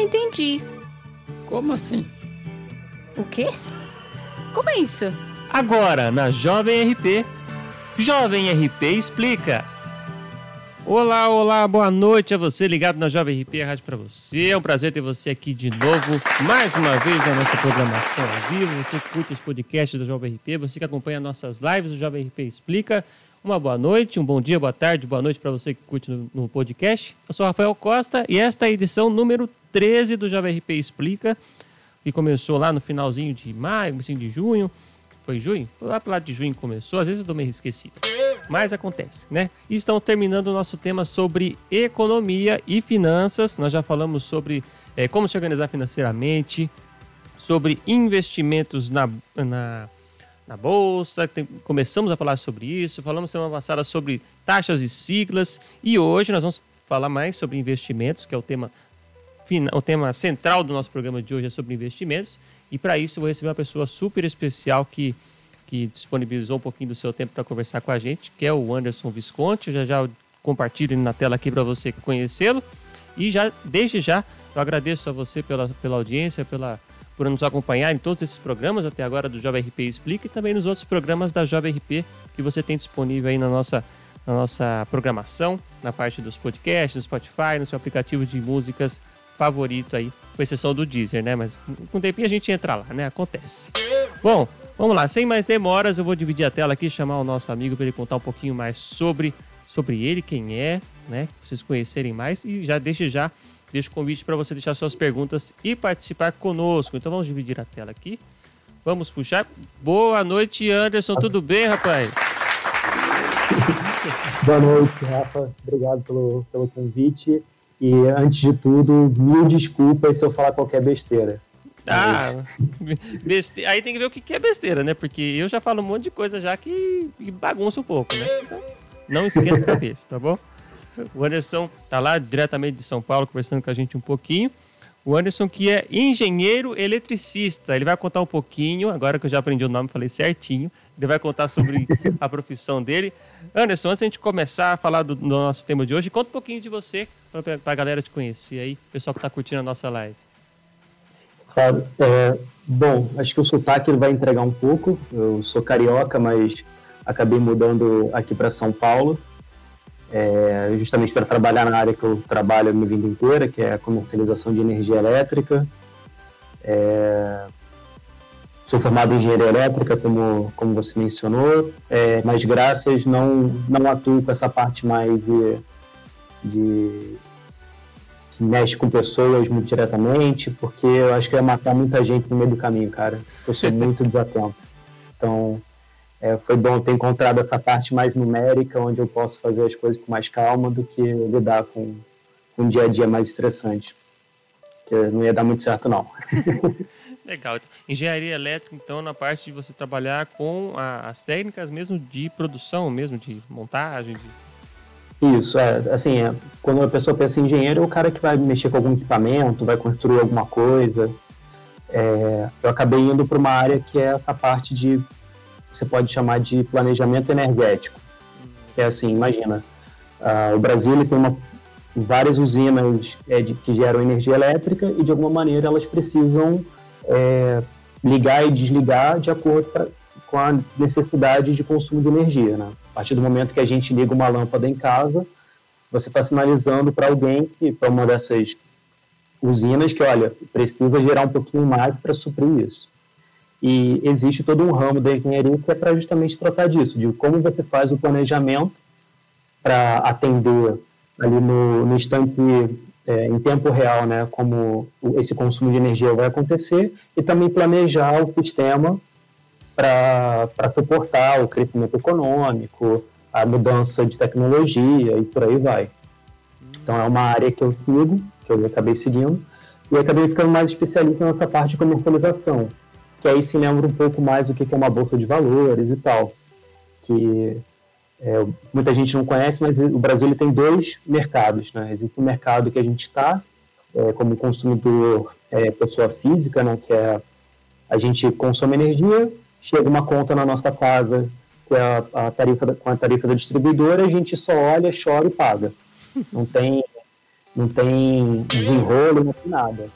entendi. Como assim? O quê? Como é isso? Agora, na Jovem RP. Jovem RP explica. Olá, olá, boa noite a você ligado na Jovem RP, a rádio para você. É um prazer ter você aqui de novo, mais uma vez na nossa programação ao vivo. Você que curte os podcasts da Jovem RP, você que acompanha nossas lives do Jovem RP Explica. Uma boa noite, um bom dia, boa tarde, boa noite para você que curte no, no, podcast. Eu sou Rafael Costa e esta é a edição número 13 do Jovem RP Explica, que começou lá no finalzinho de maio, comecinho de junho. Foi junho? Foi lá pro lado de junho começou, às vezes eu tô meio esquecido mas acontece, né? E estamos terminando o nosso tema sobre economia e finanças. Nós já falamos sobre é, como se organizar financeiramente, sobre investimentos na, na, na bolsa, tem, começamos a falar sobre isso, falamos semana passada sobre taxas e siglas, e hoje nós vamos falar mais sobre investimentos, que é o tema, o tema central do nosso programa de hoje é sobre investimentos, e para isso eu vou receber uma pessoa super especial que que disponibilizou um pouquinho do seu tempo para conversar com a gente, que é o Anderson Visconti. Eu já já compartilho na tela aqui para você conhecê-lo. E já, desde já, eu agradeço a você pela, pela audiência, pela, por nos acompanhar em todos esses programas até agora do Jovem RP Explica e também nos outros programas da Jovem RP que você tem disponível aí na nossa, na nossa programação, na parte dos podcasts, no Spotify, no seu aplicativo de músicas favorito aí, com exceção do Deezer, né? Mas com o tempinho a gente entra lá, né? Acontece. Bom, Vamos lá, sem mais demoras, eu vou dividir a tela aqui, chamar o nosso amigo para ele contar um pouquinho mais sobre, sobre ele, quem é, né? Pra vocês conhecerem mais e já deixe já deixo o convite para você deixar suas perguntas e participar conosco. Então vamos dividir a tela aqui. Vamos puxar. Boa noite, Anderson. Tudo bem, rapaz? Boa noite, Rafa. Obrigado pelo, pelo convite. E antes de tudo, mil desculpas se eu falar qualquer besteira. Ah, beste... aí tem que ver o que é besteira, né? Porque eu já falo um monte de coisa já que bagunça um pouco, né? Então, não esquenta a cabeça, tá bom? O Anderson tá lá diretamente de São Paulo conversando com a gente um pouquinho. O Anderson que é engenheiro eletricista. Ele vai contar um pouquinho, agora que eu já aprendi o nome, falei certinho. Ele vai contar sobre a profissão dele. Anderson, antes de a gente começar a falar do, do nosso tema de hoje, conta um pouquinho de você para a galera te conhecer aí, o pessoal que está curtindo a nossa live. Claro. É, bom, acho que o sotaque ele vai entregar um pouco. Eu sou carioca, mas acabei mudando aqui para São Paulo, é, justamente para trabalhar na área que eu trabalho a minha vida inteira, que é a comercialização de energia elétrica. É, sou formado em engenharia elétrica, como, como você mencionou, é, mas graças não, não atuo com essa parte mais de, de que mexe com pessoas muito diretamente, porque eu acho que ia matar muita gente no meio do caminho, cara. Eu sou muito desatento. Então, é, foi bom ter encontrado essa parte mais numérica, onde eu posso fazer as coisas com mais calma do que lidar com, com um dia a dia mais estressante. Que não ia dar muito certo, não. Legal. Engenharia elétrica, então, na parte de você trabalhar com a, as técnicas mesmo de produção, mesmo de montagem, de isso, é, assim, é, quando a pessoa pensa em engenheiro, é o cara que vai mexer com algum equipamento, vai construir alguma coisa. É, eu acabei indo para uma área que é a parte de, você pode chamar de planejamento energético. Que é assim, imagina, uh, o Brasil tem uma, várias usinas é, de, que geram energia elétrica e, de alguma maneira, elas precisam é, ligar e desligar de acordo pra, com a necessidade de consumo de energia, né? A partir do momento que a gente liga uma lâmpada em casa, você está sinalizando para alguém, para uma dessas usinas, que, olha, precisa gerar um pouquinho mais para suprir isso. E existe todo um ramo da engenharia que é para justamente tratar disso, de como você faz o planejamento para atender ali no, no instante, é, em tempo real, né, como esse consumo de energia vai acontecer, e também planejar o sistema para suportar o crescimento econômico, a mudança de tecnologia e por aí vai. Então é uma área que eu sigo, que eu acabei seguindo, e acabei ficando mais especialista nessa parte de comercialização, que aí se lembra um pouco mais do que é uma bolsa de valores e tal, que é, muita gente não conhece, mas o Brasil ele tem dois mercados, né? Existe o mercado que a gente está é, como consumidor é, pessoa física, né? Que é a gente consome energia chega uma conta na nossa casa que é a, a tarifa da, com a tarifa da distribuidora, a gente só olha, chora e paga. Não tem não tem desenrolo, não tem nada.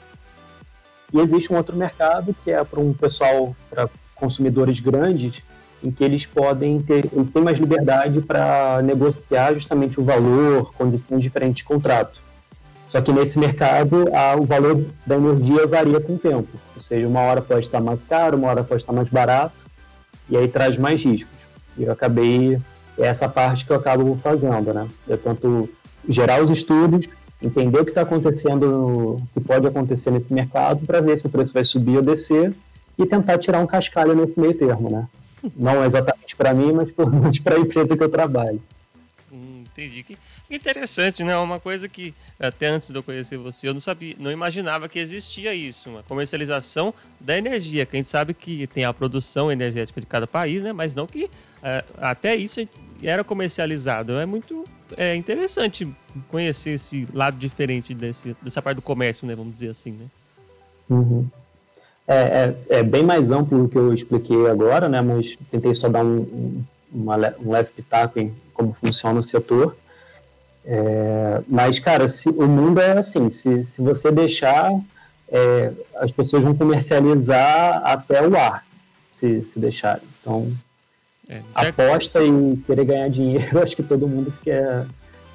E existe um outro mercado que é para um pessoal, para consumidores grandes, em que eles podem ter, têm mais liberdade para negociar justamente o valor, condições diferentes de contrato. Só que nesse mercado a, o valor da energia varia com o tempo. Ou seja, uma hora pode estar mais caro, uma hora pode estar mais barato, e aí traz mais riscos. E eu acabei, é essa parte que eu acabo fazendo, né? Eu tento gerar os estudos, entender o que está acontecendo, o que pode acontecer nesse mercado, para ver se o preço vai subir ou descer, e tentar tirar um cascalho nesse meio termo, né? Não exatamente para mim, mas para a empresa que eu trabalho. Hum, entendi. Que interessante, né? Uma coisa que até antes de eu conhecer você, eu não sabia, não imaginava que existia isso, uma comercialização da energia. Que a gente sabe que tem a produção energética de cada país, né? Mas não que é, até isso era comercializado. É muito é interessante conhecer esse lado diferente desse, dessa parte do comércio, né? Vamos dizer assim, né? Uhum. É, é, é, bem mais amplo do que eu expliquei agora, né? Mas tentei só dar um, um, uma, um leve pitaco em como funciona o setor. É, mas, cara, se, o mundo é assim: se, se você deixar, é, as pessoas vão comercializar até o ar, se, se deixarem. Então, é, aposta e querer ganhar dinheiro, acho que todo mundo quer,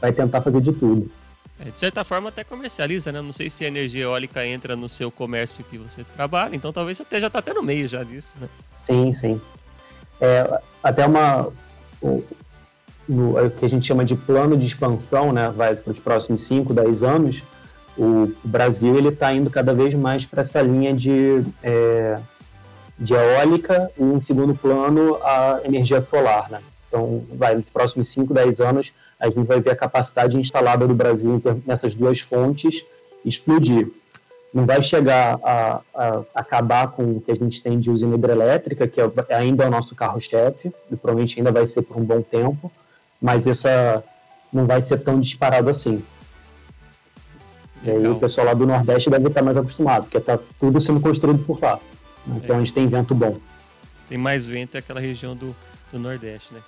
vai tentar fazer de tudo. É, de certa forma até comercializa, né? Não sei se a energia eólica entra no seu comércio que você trabalha, então talvez você até já está até no meio já disso, né? Sim, sim. É, até uma o, o, o, que a gente chama de plano de expansão, né? Vai para os próximos 5, 10 anos. O, o Brasil ele está indo cada vez mais para essa linha de, é, de eólica e, em segundo plano, a energia solar, né? Então, vai, nos próximos 5, 10 anos, a gente vai ver a capacidade instalada do Brasil nessas duas fontes explodir. Não vai chegar a, a, acabar com o que a gente tem de usina hidrelétrica, que é, ainda é o nosso carro-chefe, e provavelmente ainda vai ser por um bom tempo, mas essa não vai ser tão disparado assim. E aí o pessoal lá do Nordeste deve estar mais acostumado, porque está tudo sendo construído por lá. Então é. a gente tem vento bom. Tem mais vento naquela região do, do Nordeste, né?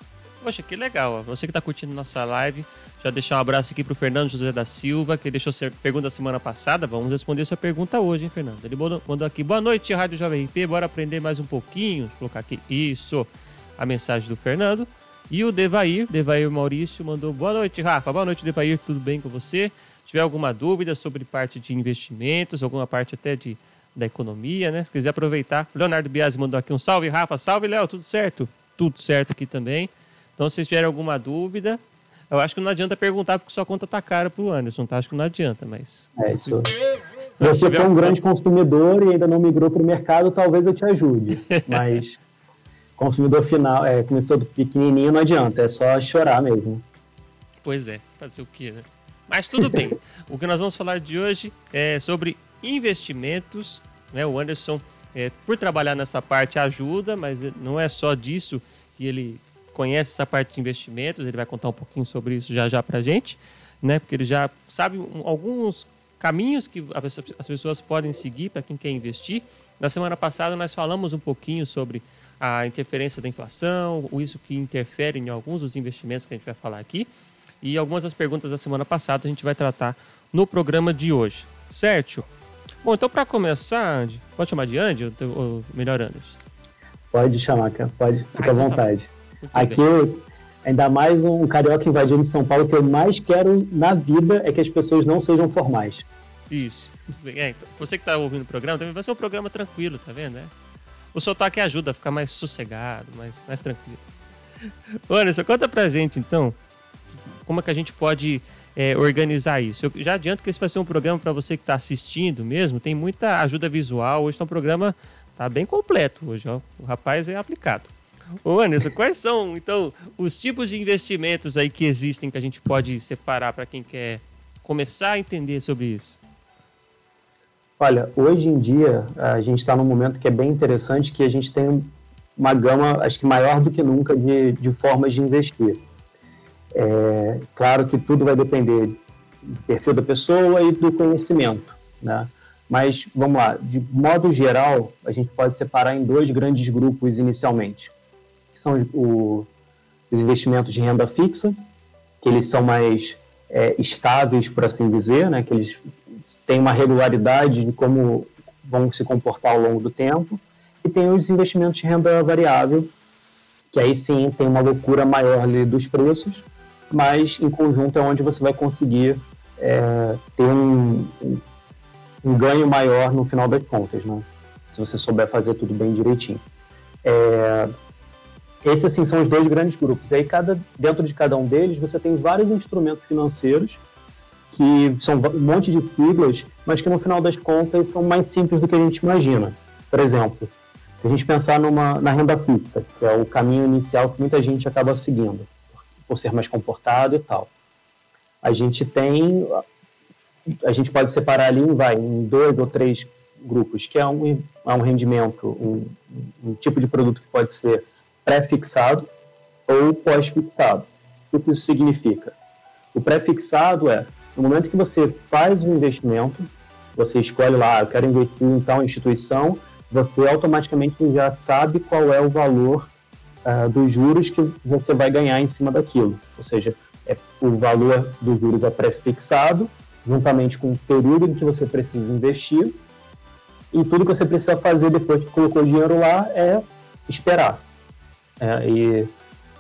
Poxa, que legal. Você que está curtindo nossa live, já deixar um abraço aqui para o Fernando José da Silva, que deixou sua pergunta semana passada. Vamos responder sua pergunta hoje, hein, Fernando? Ele mandou aqui, boa noite, Rádio Jovem RP, bora aprender mais um pouquinho. Vou colocar aqui, isso, a mensagem do Fernando. E o Devair, Devair Maurício, mandou, boa noite, Rafa, boa noite, Devair, tudo bem com você? Se tiver alguma dúvida sobre parte de investimentos, alguma parte até de da economia, né? Se quiser aproveitar, Leonardo Biasi mandou aqui um salve, Rafa, salve, Léo, tudo certo? Tudo certo aqui também. Então, se tiverem alguma dúvida, eu acho que não adianta perguntar porque sua conta tá cara pro Anderson, tá? Acho que não adianta, mas. É isso. Você for um grande consumidor e ainda não migrou para o mercado, talvez eu te ajude. Mas consumidor final, é, começou do pequenininho, não adianta, é só chorar mesmo. Pois é, fazer o quê, né? Mas tudo bem. o que nós vamos falar de hoje é sobre investimentos. Né? O Anderson, é, por trabalhar nessa parte, ajuda, mas não é só disso que ele conhece essa parte de investimentos, ele vai contar um pouquinho sobre isso já já para a gente, né? Porque ele já sabe alguns caminhos que as pessoas podem seguir para quem quer investir. Na semana passada nós falamos um pouquinho sobre a interferência da inflação, isso que interfere em alguns dos investimentos que a gente vai falar aqui. E algumas das perguntas da semana passada a gente vai tratar no programa de hoje, certo? Bom, então para começar, Andy, pode chamar de Andy ou, ou melhor Anderson? Pode chamar, cara. Pode, fica à tá vontade. Tá Aqui, ainda mais um carioca invadindo São Paulo, o que eu mais quero na vida é que as pessoas não sejam formais. Isso. É, então, você que está ouvindo o programa, também vai ser um programa tranquilo, tá vendo? É? O sotaque ajuda a ficar mais sossegado, mais, mais tranquilo. Anderson, conta pra gente, então, como é que a gente pode é, organizar isso. Eu já adianto que esse vai ser um programa para você que está assistindo mesmo, tem muita ajuda visual, hoje é um programa tá bem completo hoje, ó. o rapaz é aplicado. Ô Anderson, quais são, então, os tipos de investimentos aí que existem que a gente pode separar para quem quer começar a entender sobre isso? Olha, hoje em dia a gente está num momento que é bem interessante, que a gente tem uma gama, acho que maior do que nunca, de, de formas de investir. É, claro que tudo vai depender do perfil da pessoa e do conhecimento, né? Mas vamos lá, de modo geral, a gente pode separar em dois grandes grupos inicialmente são o, os investimentos de renda fixa, que eles são mais é, estáveis, por assim dizer, né, que eles têm uma regularidade de como vão se comportar ao longo do tempo, e tem os investimentos de renda variável, que aí sim tem uma loucura maior dos preços, mas em conjunto é onde você vai conseguir é, ter um, um, ganho maior no final das contas, né? se você souber fazer tudo bem direitinho. É, esses assim são os dois grandes grupos. E aí cada dentro de cada um deles você tem vários instrumentos financeiros que são um monte de siglas, mas que no final das contas são mais simples do que a gente imagina. Por exemplo, se a gente pensar numa, na renda fixa, que é o caminho inicial que muita gente acaba seguindo, por ser mais comportado e tal, a gente tem, a gente pode separar ali vai, em dois ou três grupos, que é um, é um rendimento, um, um tipo de produto que pode ser pré-fixado ou pós-fixado. O que isso significa? O pré-fixado é, no momento que você faz um investimento, você escolhe lá, eu quero investir em tal instituição, você automaticamente já sabe qual é o valor uh, dos juros que você vai ganhar em cima daquilo. Ou seja, é, o valor dos juros é pré-fixado, juntamente com o período em que você precisa investir, e tudo que você precisa fazer depois que colocou o dinheiro lá é esperar é, e,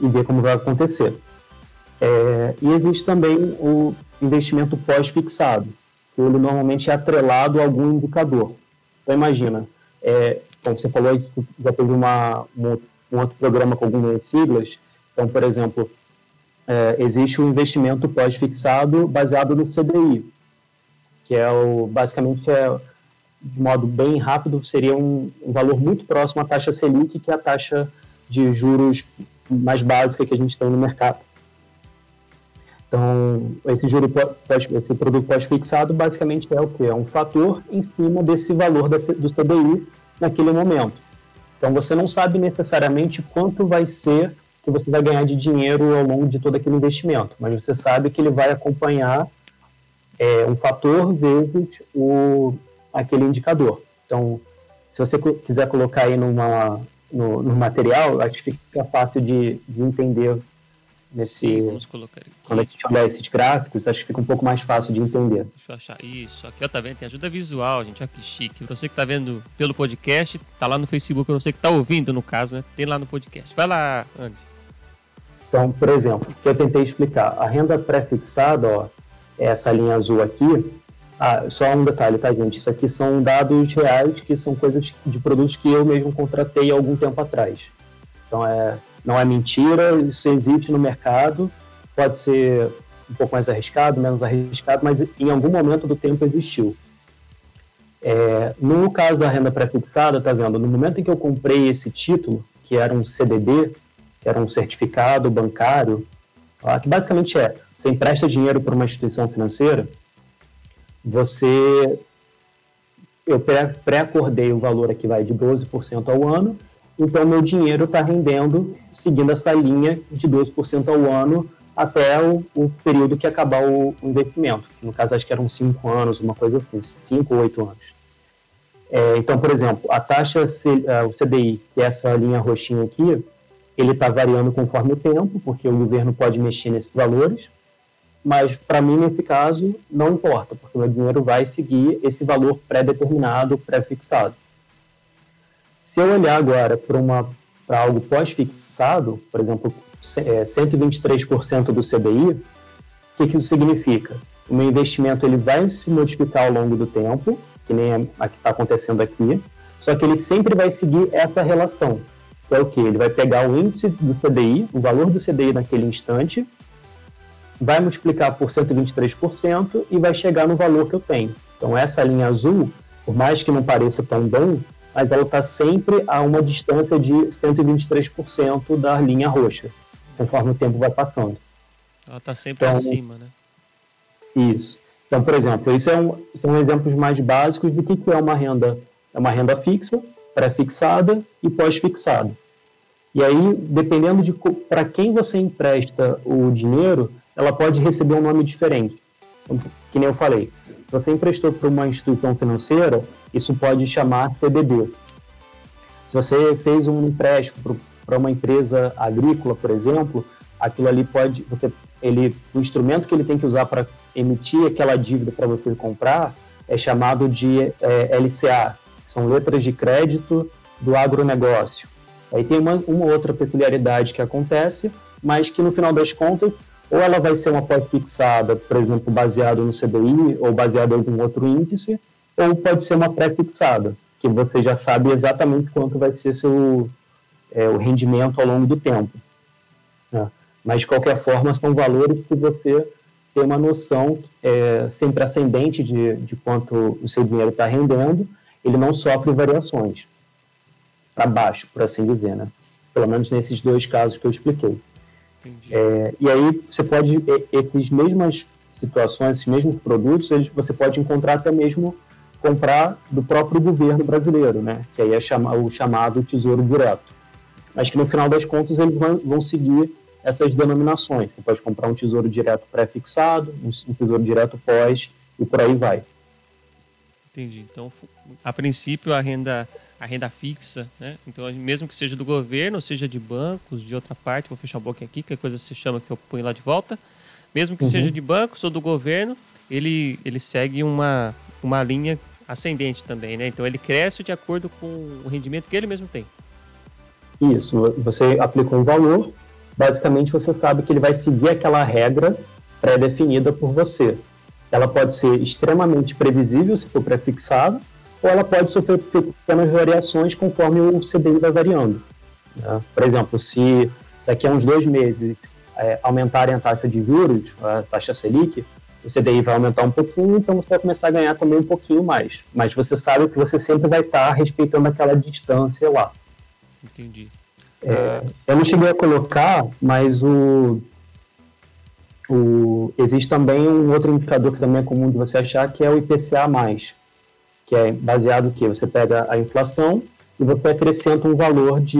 e, ver como vai acontecer. É, e existe também o investimento pós-fixado, que ele normalmente é atrelado a algum indicador. Então, imagina, é, como você falou, já teve uma, um, um outro programa com algumas siglas. Então, por exemplo, é, existe um investimento pós-fixado baseado no CDI, que é o, basicamente, é, de modo bem rápido, seria um, um valor muito próximo à taxa Selic, que é a taxa de juros mais básica que a gente tem no mercado. Então, esse juro pós, esse produto pós-fixado basicamente é o que é um fator em cima desse valor do CDI naquele momento. Então, você não sabe necessariamente quanto vai ser que você vai ganhar de dinheiro ao longo de todo aquele investimento, mas você sabe que ele vai acompanhar é, um fator vezes o, aquele indicador. Então, se você quiser colocar aí numa, no, no material, acho que fica fácil de, de entender nesse. Sim, vamos colocar aqui. Quando a gente olhar esses gráficos, acho que fica um pouco mais fácil de entender. Deixa eu achar. Isso, aqui ó, tá vendo? Tem ajuda visual, gente. Olha que chique. Você que tá vendo pelo podcast, tá lá no Facebook. Você que tá ouvindo, no caso, né? Tem lá no podcast. Vai lá, Andy. Então, por exemplo, o que eu tentei explicar, a renda pré-fixada, ó, é essa linha azul aqui, ah, só um detalhe, tá, gente? Isso aqui são dados reais, que são coisas de produtos que eu mesmo contratei há algum tempo atrás. Então, é, não é mentira, isso existe no mercado, pode ser um pouco mais arriscado, menos arriscado, mas em algum momento do tempo existiu. É, no caso da renda pré-fixada, tá vendo? No momento em que eu comprei esse título, que era um CDB, que era um certificado bancário, que basicamente é, você empresta dinheiro para uma instituição financeira, você eu pré-acordei o valor aqui vai de 12% ao ano, então meu dinheiro está rendendo seguindo essa linha de 12% ao ano até o, o, período que acabar o, investimento, que no caso acho que eram 5 anos, uma coisa assim, 5 ou 8 anos. É, então, por exemplo, a taxa, C, o CDI, que é essa linha roxinha aqui, ele está variando conforme o tempo, porque o governo pode mexer nesses valores, mas para mim, nesse caso, não importa, porque o meu dinheiro vai seguir esse valor pré-determinado, pré-fixado. Se eu olhar agora para algo pós-fixado, por exemplo, 123% é, do CDI, o que, que isso significa? O meu investimento ele vai se modificar ao longo do tempo, que nem a que está acontecendo aqui, só que ele sempre vai seguir essa relação. Que é o que? Ele vai pegar o índice do CDI, o valor do CDI naquele instante, vai multiplicar por 123% e vai chegar no valor que eu tenho. Então, essa linha azul, por mais que não pareça tão bom, mas ela está sempre a uma distância de 123% da linha roxa, conforme o tempo vai passando. Ela está sempre então, acima, né? Isso. Então, por exemplo, isso é um, são exemplos mais básicos do que, que é uma renda. É uma renda fixa, pré-fixada e pós-fixada. E aí, dependendo de para quem você empresta o dinheiro, ela pode receber um nome diferente. Então, que nem eu falei, se você emprestou para uma instituição financeira, isso pode chamar CDB. Se você fez um empréstimo para uma empresa agrícola, por exemplo, aquilo ali pode, você ele, o instrumento que ele tem que usar para emitir aquela dívida para você comprar é chamado de é, LCA, que são letras de crédito do agronegócio. Aí tem uma, uma outra peculiaridade que acontece, mas que no final das contas, ou ela vai ser uma pós-fixada, por exemplo, baseado no CDI ou baseado em algum outro índice, ou pode ser uma pré-fixada, que você já sabe exatamente quanto vai ser seu, é, o rendimento ao longo do tempo. Né? Mas, de qualquer forma, são valores que você tem uma noção é, sempre ascendente de, de quanto o seu dinheiro está rendendo, ele não sofre variações para baixo, por assim dizer, né? Pelo menos nesses dois casos que eu expliquei. É, e aí você pode, esses mesmas situações, esses mesmos produtos, você pode encontrar até mesmo comprar do próprio governo brasileiro, né? Que aí é o chamado Tesouro Direto. Mas que no final das contas eles vão, vão seguir essas denominações. Você pode comprar um tesouro direto pré-fixado, um tesouro direto pós e por aí vai. Entendi. Então, a princípio, a renda, a renda fixa, né? Então, mesmo que seja do governo, seja de bancos, de outra parte, vou fechar a boca aqui, que coisa se chama que eu ponho lá de volta. Mesmo que uhum. seja de bancos ou do governo, ele, ele segue uma, uma linha ascendente também, né? Então, ele cresce de acordo com o rendimento que ele mesmo tem. Isso, você aplica um valor basicamente você sabe que ele vai seguir aquela regra pré-definida por você. Ela pode ser extremamente previsível se for pré-fixado, ou ela pode sofrer pequenas variações conforme o CDI vai variando. Né? Por exemplo, se daqui a uns dois meses é, aumentarem a taxa de juros, a taxa Selic, o CDI vai aumentar um pouquinho, então você vai começar a ganhar também um pouquinho mais. Mas você sabe que você sempre vai estar respeitando aquela distância lá. Entendi. É, eu não cheguei a colocar, mas o, o, existe também um outro indicador que também é comum de você achar, que é o IPCA+, que é baseado no que você pega a inflação e você acrescenta um valor de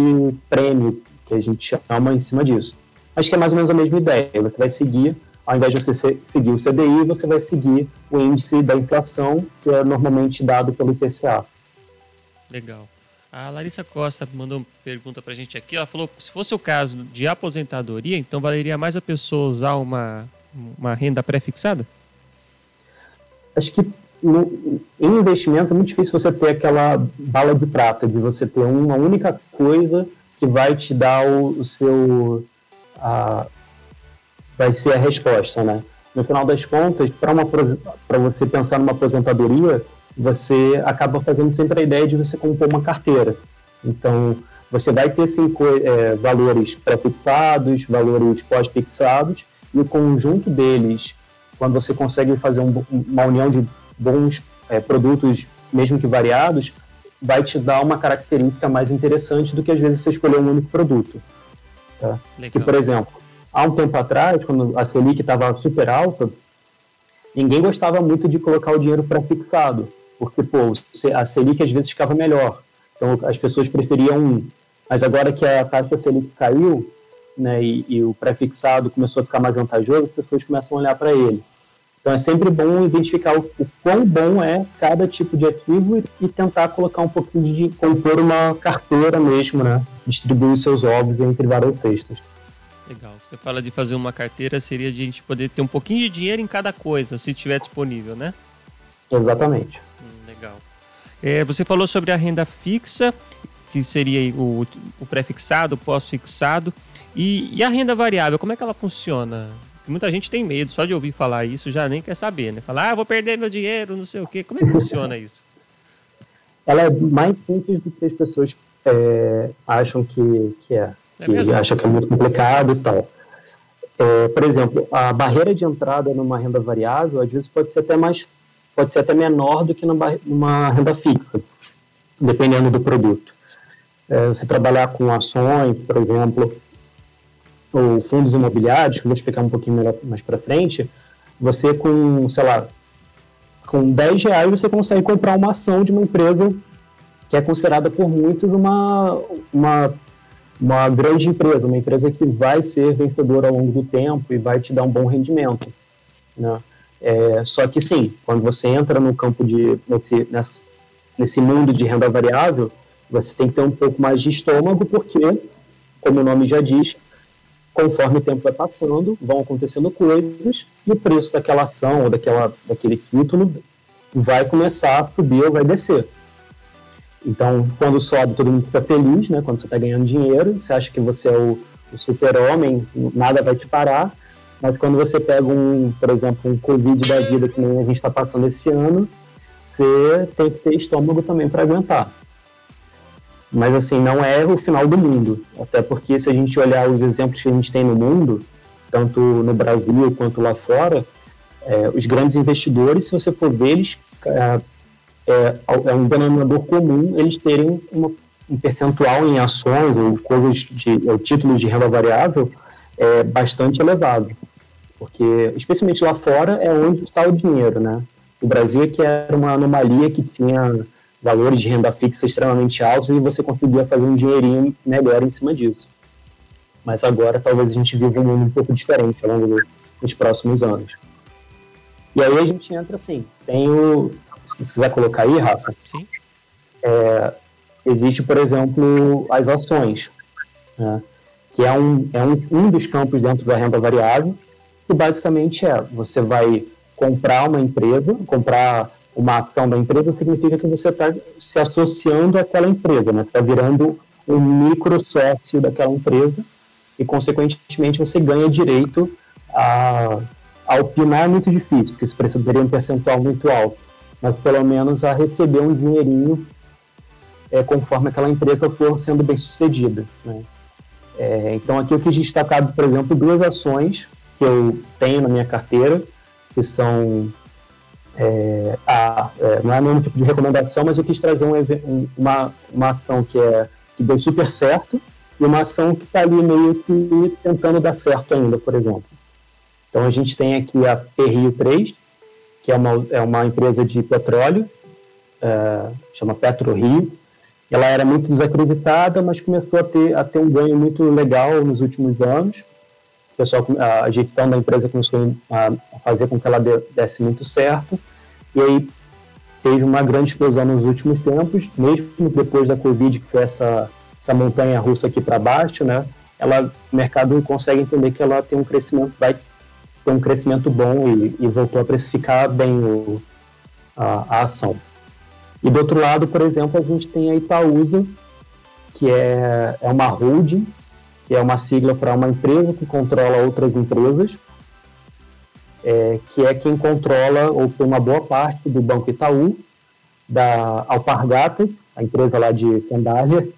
prêmio, que a gente chama em cima disso. Acho que é mais ou menos a mesma ideia. Você vai seguir, ao invés de você seguir o CDI, você vai seguir o índice da inflação, que é normalmente dado pelo IPCA. Legal. A Larissa Costa mandou uma pergunta para a gente aqui. Ela falou: se fosse o caso de aposentadoria, então valeria mais a pessoa usar uma, uma renda pré-fixada? Acho que no, em investimentos é muito difícil você ter aquela bala de prata, de você ter uma única coisa que vai te dar o, o seu. A, vai ser a resposta, né? No final das contas, para você pensar numa aposentadoria, você acaba fazendo sempre a ideia de você compor uma carteira. Então, você vai ter sim, é, valores pré-fixados, valores pós-fixados, e o conjunto deles, quando você consegue fazer um, uma união de bons é, produtos, mesmo que variados, vai te dar uma característica mais interessante do que às vezes você escolher um único produto. Tá? Que, por exemplo, há um tempo atrás, quando a Selic estava super alta, ninguém gostava muito de colocar o dinheiro pré-fixado porque pô, a Selic às vezes ficava melhor. Então as pessoas preferiam um. Mas agora que a taxa Selic caiu, né, e, e o pré-fixado começou a ficar mais vantajoso, as pessoas começam a olhar para ele. Então é sempre bom identificar o, o, quão bom é cada tipo de ativo e, e, tentar colocar um pouquinho de compor uma carteira mesmo, né? Distribuir seus ovos entre várias cestas. Legal. Você fala de fazer uma carteira, seria de a gente poder ter um pouquinho de dinheiro em cada coisa, se tiver disponível, né? Exatamente. Legal. É, você falou sobre a renda fixa, que seria o, o pré-fixado, o pós-fixado. E, e, a renda variável, como é que ela funciona? Muita gente tem medo só de ouvir falar isso, já nem quer saber, né? Falar, ah, vou perder meu dinheiro, não sei o quê. Como é que funciona isso? Ela é mais simples do que as pessoas é, acham que, que é. é que acham que é muito complicado e tal. É, por exemplo, a barreira de entrada numa renda variável, às vezes, pode ser até mais pode ser até menor do que numa renda fixa, dependendo do produto. É, você trabalhar com ações, por exemplo, ou fundos imobiliários, que eu vou explicar um pouquinho melhor mais para frente, você com, sei lá, com 10 reais você consegue comprar uma ação de uma empresa que é considerada por muitos uma, uma, uma grande empresa, uma empresa que vai ser vencedora ao longo do tempo e vai te dar um bom rendimento. Né? É, só que sim, quando você entra no campo de nesse, nesse, mundo de renda variável, você tem que ter um pouco mais de estômago, porque, como o nome já diz, conforme o tempo vai passando, vão acontecendo coisas e o preço daquela ação ou daquela, daquele título vai começar a subir ou vai descer. Então, quando sobe, todo mundo fica feliz, né? Quando você está ganhando dinheiro, você acha que você é o, o super-homem, nada vai te parar. Mas quando você pega um, por exemplo, um Covid da vida que nem a gente está passando esse ano, você tem que ter estômago também para aguentar. Mas assim, não é o final do mundo. Até porque se a gente olhar os exemplos que a gente tem no mundo, tanto no Brasil quanto lá fora, é, os grandes investidores, se você for ver, eles, é, é, é um denominador comum eles terem uma, um percentual em ações ou coisas de ou títulos de renda variável é, bastante elevado. Porque, especialmente lá fora, é onde está o dinheiro, né? O Brasil é que era uma anomalia que tinha valores de renda fixa extremamente altos e você conseguia fazer um dinheirinho melhor em cima disso. Mas agora talvez a gente viva um mundo um pouco diferente ao longo dos próximos anos. E aí a gente entra assim, tem o. Se quiser colocar aí, Rafa. Sim. É, existe, por exemplo, as ações, né, que é, um, é um, um dos campos dentro da renda variável, que basicamente é, você vai comprar uma empresa, comprar uma ação da empresa significa que você está se associando àquela empresa, né? Você está virando um micro sócio daquela empresa e, consequentemente, você ganha direito a, a opinar é muito difícil, porque você precisa ter um percentual muito alto, mas pelo menos a receber um dinheirinho é, conforme aquela empresa for sendo bem sucedida. Né? É, então, aqui eu quis destacar, por exemplo, duas ações que eu tenho na minha carteira, que são é, a, é, não é nenhum tipo de recomendação, mas eu quis trazer um, uma, uma ação que, é, que deu super certo e uma ação que está ali meio que tentando dar certo ainda, por exemplo. Então a gente tem aqui a Perrio 3, que é uma, é uma empresa de petróleo, é, chama Petro Rio. Ela era muito desacreditada, mas começou a ter, a ter um ganho muito legal nos últimos anos o pessoal, a gestão da empresa começou a fazer com que ela desse muito certo, e aí teve uma grande explosão nos últimos tempos, mesmo depois da Covid, que foi essa, essa montanha russa aqui para baixo, né? Ela, o mercado consegue entender que ela tem um crescimento, vai ter um crescimento bom e, e voltou a precificar bem o, a, a, ação. E do outro lado, por exemplo, a gente tem a Itaúsa, que é, é uma holding que é uma sigla para uma empresa que controla outras empresas, é, que é quem controla ou tem uma boa parte do Banco Itaú, da Alpargata, a empresa lá de sandália,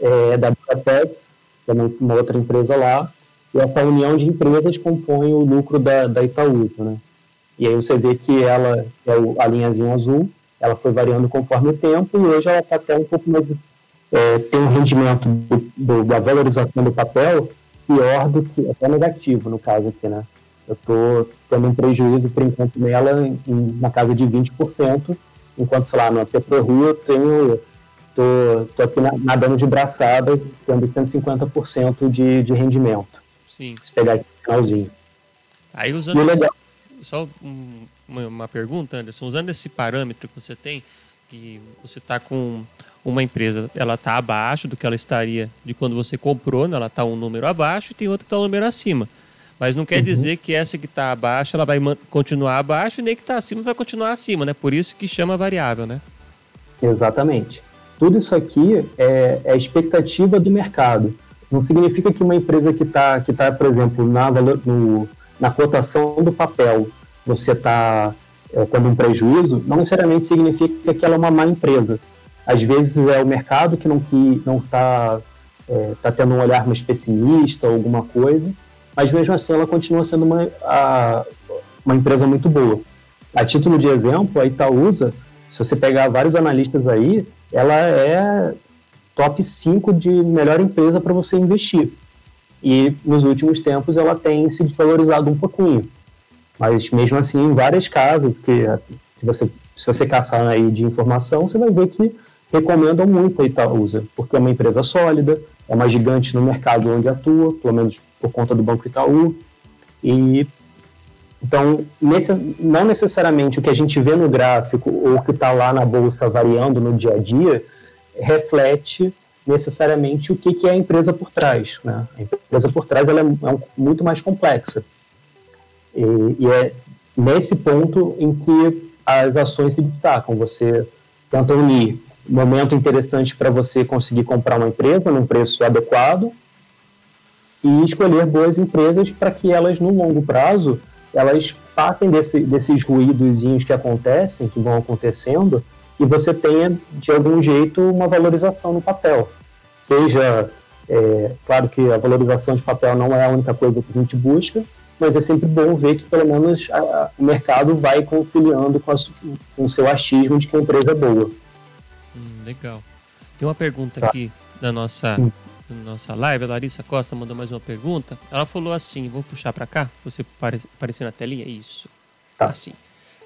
é, da Bicapé, que é uma outra empresa lá, e essa união de empresas compõe o lucro da, da Itaú, né? E aí você vê que ela é a linhazinha azul, ela foi variando conforme o tempo e hoje ela está até um pouco mais é, tem um rendimento do, do, da valorização do papel pior do que, até negativo no caso aqui, né? Eu estou tendo um prejuízo, por enquanto, nela em, na casa de 20%, enquanto, sei lá, na PetroRio eu tenho, tô, tô aqui nadando de braçada, tendo 150% de, de rendimento. Sim. Se pegar aqui no finalzinho. Aí usando... Esse, só um, uma, uma pergunta, Anderson, usando esse parâmetro que você tem, que você está com uma empresa ela está abaixo do que ela estaria de quando você comprou, né? ela está um número abaixo e tem outra que está um número acima. Mas não quer uhum. dizer que essa que está abaixo ela vai continuar abaixo e nem que está acima vai continuar acima, né? Por isso que chama variável, né? Exatamente. Tudo isso aqui é, é expectativa do mercado. Não significa que uma empresa que está, que tá, por exemplo, na, no, na cotação do papel, você está é, tendo um prejuízo, não necessariamente significa que ela é uma má empresa às vezes é o mercado que não que não está é, tá tendo um olhar mais pessimista ou alguma coisa, mas mesmo assim ela continua sendo uma, a, uma empresa muito boa. A título de exemplo, a Itaúsa, se você pegar vários analistas aí, ela é top 5 de melhor empresa para você investir. E nos últimos tempos ela tem se desvalorizado um pouquinho. Mas mesmo assim, em várias casas, que, que você, se você caçar aí de informação, você vai ver que recomendam muito a Itaúsa, porque é uma empresa sólida, é uma gigante no mercado onde atua, pelo menos por conta do Banco Itaú. E então, nesse, não necessariamente o que a gente vê no gráfico ou o que está lá na bolsa variando no dia a dia reflete necessariamente o que, que é a empresa por trás. Né? A empresa por trás ela é, é muito mais complexa. E, e, é nesse ponto em que as ações se destacam. Você tenta unir momento interessante para você conseguir comprar uma empresa num preço adequado e escolher boas empresas para que elas, no longo prazo, elas partem desse, desses ruídozinhos que acontecem, que vão acontecendo, e você tenha, de algum jeito, uma valorização no papel. Seja, é, claro que a valorização de papel não é a única coisa que a gente busca, mas é sempre bom ver que pelo menos a, a, o mercado vai conciliando com, a, com o seu achismo de que a empresa é boa. Legal. Tem uma pergunta tá. aqui na nossa, na nossa live, a Larissa Costa mandou mais uma pergunta. Ela falou assim, vou puxar para cá, você aparecer na telinha, isso. Tá. Assim.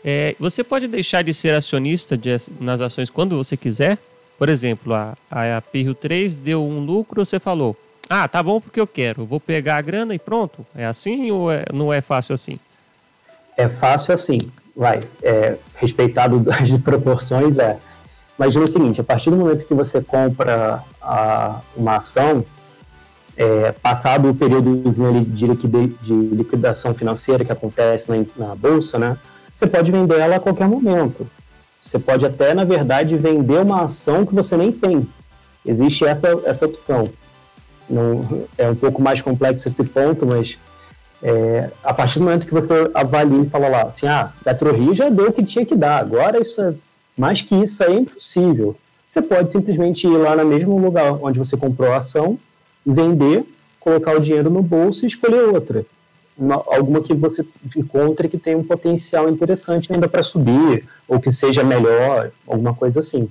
É, você pode deixar de ser acionista de, nas ações quando você quiser? Por exemplo, a, a Pirro 3 deu um lucro, você falou, ah, tá bom porque eu quero, vou pegar a grana e pronto? É assim ou é, não é fácil assim? É fácil assim, vai. É, respeitado as proporções, é. Imagina o seguinte, a partir do momento que você compra a, uma ação, é, passado o período de, liquidação financeira que acontece na, na bolsa, né? você pode vender ela a qualquer momento. Você pode até, na verdade, vender uma ação que você nem tem. Existe essa, essa opção. Não, é um pouco mais complexo esse ponto, mas é, a partir do momento que você avalia e fala lá, assim, ah, PetroRio já deu o que tinha que dar, agora isso mais que isso é impossível. Você pode simplesmente ir lá no mesmo lugar onde você comprou a ação, vender, colocar o dinheiro no bolso e escolher outra uma, alguma que você encontre que tem um potencial interessante ainda para subir, ou que seja melhor, alguma coisa assim.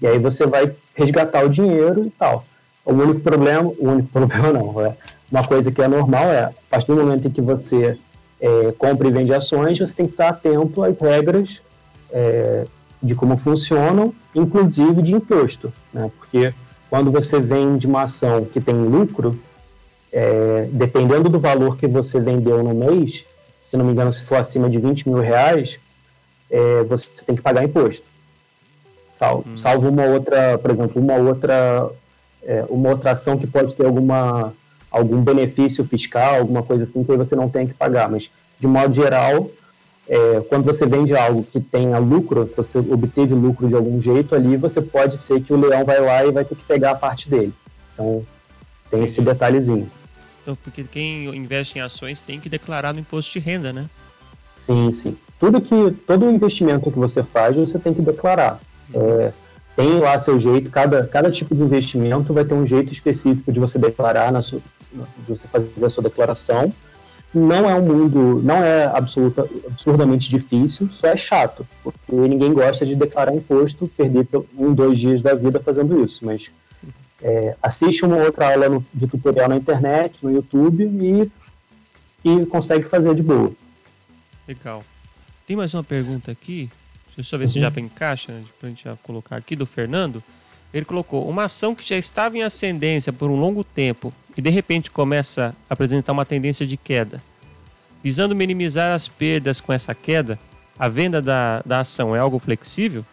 E aí você vai resgatar o dinheiro e tal. O único problema, o único problema não, é uma coisa que é normal é, a partir do momento em que você é, compra e vende ações, você tem que estar atento às regras é, de como funcionam, inclusive de imposto, né? Porque quando você vende uma ação que tem lucro, é, dependendo do valor que você vendeu no mês, se não me engano, se for acima de 20 mil reais, é, você tem que pagar imposto. Salvo, hum. salvo uma outra, por exemplo, uma outra, é, uma outra ação que pode ter alguma, algum benefício fiscal, alguma coisa assim, que você não tem que pagar. Mas, de modo geral, é, quando você vende algo que tenha lucro, você obteve lucro de algum jeito ali, você pode ser que o leão vai lá e vai ter que pegar a parte dele. Então, tem esse detalhezinho. Então, porque quem investe em ações tem que declarar no imposto de renda, né? Sim, sim. Tudo que, todo investimento que você faz, você tem que declarar. Uhum. É, tem lá seu jeito, cada, cada tipo de investimento vai ter um jeito específico de você declarar, na sua, de você fazer a sua declaração. Não é um mundo, não é absoluta, absurdamente difícil, só é chato, porque ninguém gosta de declarar imposto, perder um, dois dias da vida fazendo isso, mas é, assiste uma outra aula de tutorial na internet, no YouTube e, e consegue fazer de boa. Legal. Tem mais uma pergunta aqui, deixa eu ver uhum. se já encaixa, para a gente já colocar aqui, do Fernando. Ele colocou uma ação que já estava em ascendência por um longo tempo e de repente começa a apresentar uma tendência de queda. Visando minimizar as perdas com essa queda, a venda da, da ação é algo flexível?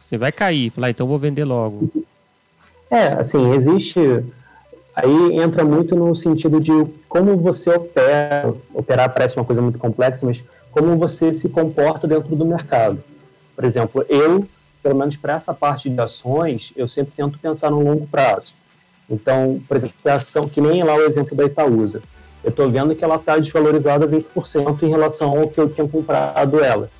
Você vai cair, falar, ah, então vou vender logo. É, assim, existe. Aí entra muito no sentido de como você opera. Operar parece uma coisa muito complexa, mas como você se comporta dentro do mercado. Por exemplo, eu, pelo menos para essa parte de ações, eu sempre tento pensar no longo prazo. Então, por exemplo, a ação, que nem lá o exemplo da Itaúsa. Eu estou vendo que ela está desvalorizada 20% em relação ao que eu tinha comprado ela.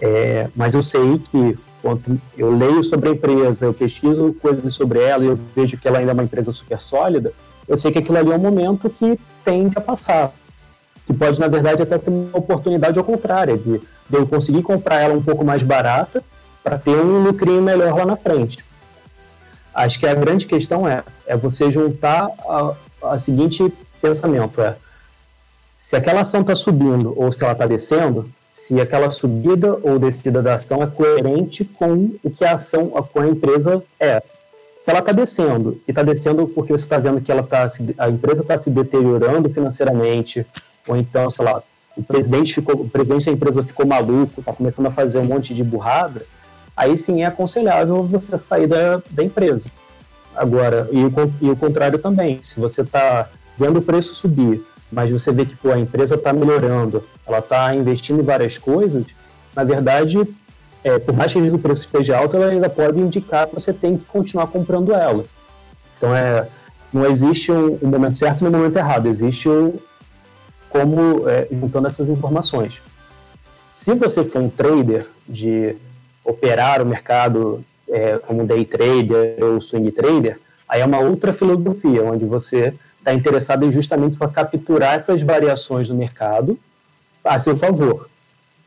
É, mas eu sei que quanto eu leio sobre a empresa, eu pesquiso coisas sobre ela e eu vejo que ela ainda é uma empresa super sólida, eu sei que aquilo ali é um momento que tende a passar. Que pode, na verdade, até ser uma oportunidade ao contrário, de, de eu conseguir comprar ela um pouco mais barata para ter um lucrinho melhor lá na frente. Acho que a grande questão é, é você juntar a, a seguinte pensamento, é se aquela ação está subindo ou se ela está descendo, se aquela subida ou descida da ação é coerente com o que a ação, com a empresa é. Se ela está descendo e está descendo porque você está vendo que ela tá, a empresa está se deteriorando financeiramente, ou então, sei lá, o presidente ficou, o presidente da empresa ficou maluco, está começando a fazer um monte de burrada, aí sim é aconselhável você sair da, da empresa. Agora, e o, e o contrário também, se você está vendo o preço subir, mas você vê que pô, a empresa está melhorando, ela está investindo em várias coisas, na verdade, é, por mais que o preço esteja alto, ela ainda pode indicar que você tem que continuar comprando ela. Então, é, não existe um, um momento certo e um momento errado, existe um, como é, juntando essas informações. Se você for um trader de operar o mercado é, como day trader ou swing trader, aí é uma outra filosofia, onde você está interessado em justamente para capturar essas variações do mercado a seu favor.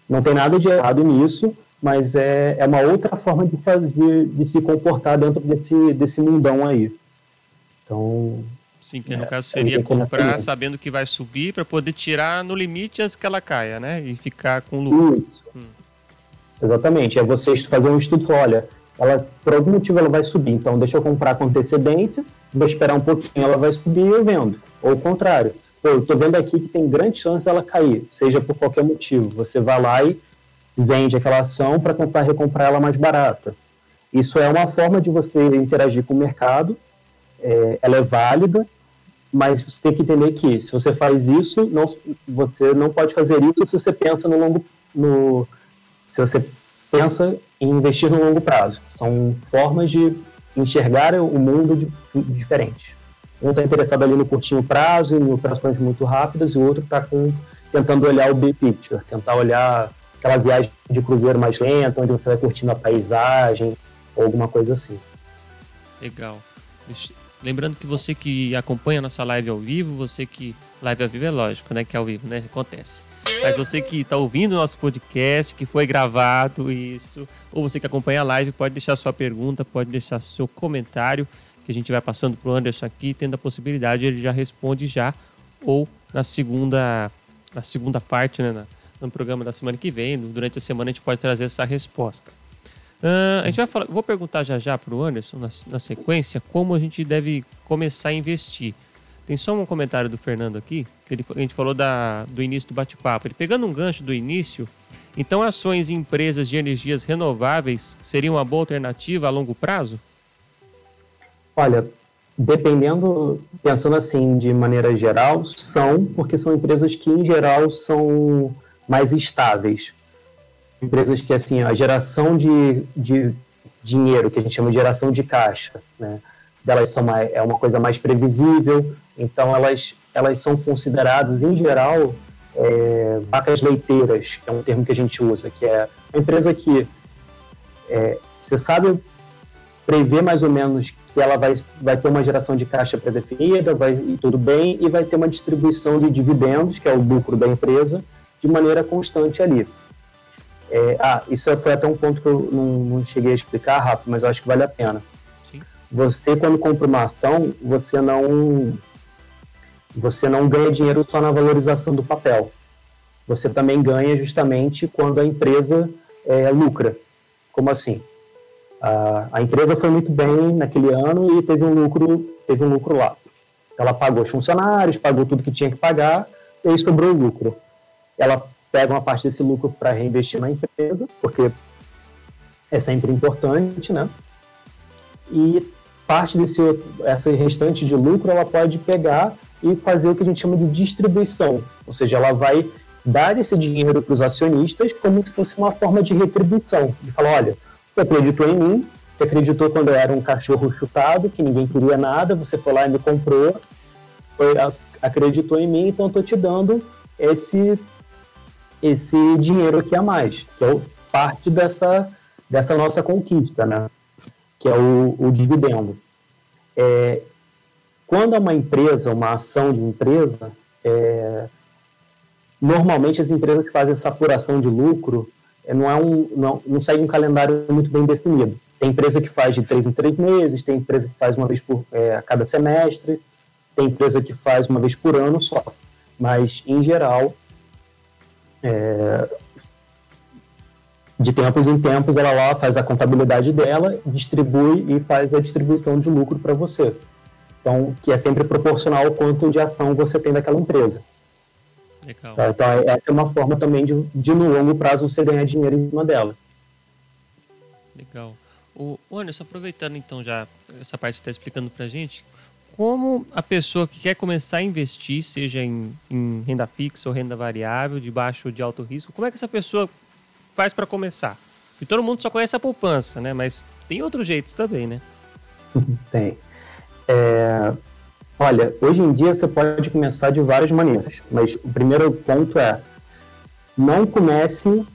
Não tem nada de errado nisso, mas é, é uma outra forma de, fazer, de, se comportar dentro desse, desse mundão aí. Então, Sim, que no é, caso seria comprar sabendo que vai subir para poder tirar no limite antes que ela caia, né? E ficar com lucro. Isso. Hum. Exatamente. É você fazer um estudo e olha, ela, por algum motivo ela vai subir, então deixa eu comprar com antecedência, vou esperar um pouquinho, ela vai subir e eu vendo. Ou o contrário. Pô, eu tô vendo aqui que tem grande chance dela cair, seja por qualquer motivo. Você vai lá e vende aquela ação para tentar recomprar ela mais barata. Isso é uma forma de você interagir com o mercado, é, ela é válida, mas você tem que entender que se você faz isso, não, você não pode fazer isso se você pensa no longo, se você pensa em investir no longo prazo. São formas de enxergar o mundo de, diferente. Um está interessado ali no curtinho prazo, em operações muito rápidas, e o outro está tentando olhar o big picture, tentar olhar aquela viagem de cruzeiro mais lenta, onde você vai curtindo a paisagem, ou alguma coisa assim. Legal. Lembrando que você que acompanha nossa live ao vivo, você que. Live ao vivo é lógico, né? Que é ao vivo, né? Acontece. Mas você que está ouvindo o nosso podcast, que foi gravado, isso, ou você que acompanha a live, pode deixar sua pergunta, pode deixar seu comentário, que a gente vai passando para o Anderson aqui, tendo a possibilidade, ele já responde já, ou na segunda, na segunda parte, né, no programa da semana que vem, durante a semana a gente pode trazer essa resposta. Uh, a gente vai falar, vou perguntar já já para o Anderson, na, na, sequência, como a gente deve começar a investir. Tem só um comentário do Fernando aqui, que ele, a gente falou da, do início do bate-papo. Ele pegando um gancho do início, então ações em empresas de energias renováveis seriam uma boa alternativa a longo prazo? Olha, dependendo, pensando assim de maneira geral, são, porque são empresas que em geral são mais estáveis empresas que, assim, a geração de, de dinheiro, que a gente chama de geração de caixa, né, delas são mais, é uma coisa mais previsível, então elas, elas são consideradas, em geral, é, vacas leiteiras, que é um termo que a gente usa, que é uma empresa que é, você sabe prever mais ou menos que ela vai, vai ter uma geração de caixa pré-definida, vai tudo bem, e vai ter uma distribuição de dividendos, que é o lucro da empresa, de maneira constante ali. É, ah, isso foi até um ponto que eu não, não, cheguei a explicar, Rafa, mas eu acho que vale a pena. Você, quando compra uma ação, você não, você não ganha dinheiro só na valorização do papel. Você também ganha justamente quando a empresa é, lucra. Como assim? A, a empresa foi muito bem naquele ano e teve um lucro, teve um lucro lá. Ela pagou os funcionários, pagou tudo que tinha que pagar, e aí sobrou o lucro. Ela pega uma parte desse lucro para reinvestir na empresa, porque é sempre importante, né? E parte desse essa restante de lucro ela pode pegar e fazer o que a gente chama de distribuição, ou seja, ela vai dar esse dinheiro para os acionistas como se fosse uma forma de retribuição, de falar, olha, você acreditou em mim, você acreditou quando eu era um cachorro chutado, que ninguém queria nada, você foi lá e me comprou, foi, acreditou em mim, então estou te dando esse esse dinheiro aqui a mais, que é parte dessa, dessa nossa conquista, né? Que é o, o dividendo. É, quando é uma empresa, uma ação de empresa, é, normalmente as empresas que fazem essa apuração de lucro é, não, é um, não, não segue um calendário muito bem definido. Tem empresa que faz de três em três meses, tem empresa que faz uma vez por é, a cada semestre, tem empresa que faz uma vez por ano só. Mas, em geral, é, de tempos em tempos, ela lá faz a contabilidade dela, distribui e faz a distribuição de lucro para você. Então, que é sempre proporcional ao quanto de ação você tem daquela empresa. Legal. Tá, então, essa é uma forma também de, de, no longo prazo, você ganhar dinheiro em cima dela. Legal. O Anderson, aproveitando então já essa parte que você está explicando para a gente, como a pessoa que quer começar a investir, seja em, em, renda fixa ou renda variável, de baixo ou de alto risco, como é que essa pessoa faz para começar? E todo mundo só conhece a poupança, né? Mas tem outros jeitos também, né? Tem. É, olha, hoje em dia você pode começar de várias maneiras, mas o primeiro ponto é não comece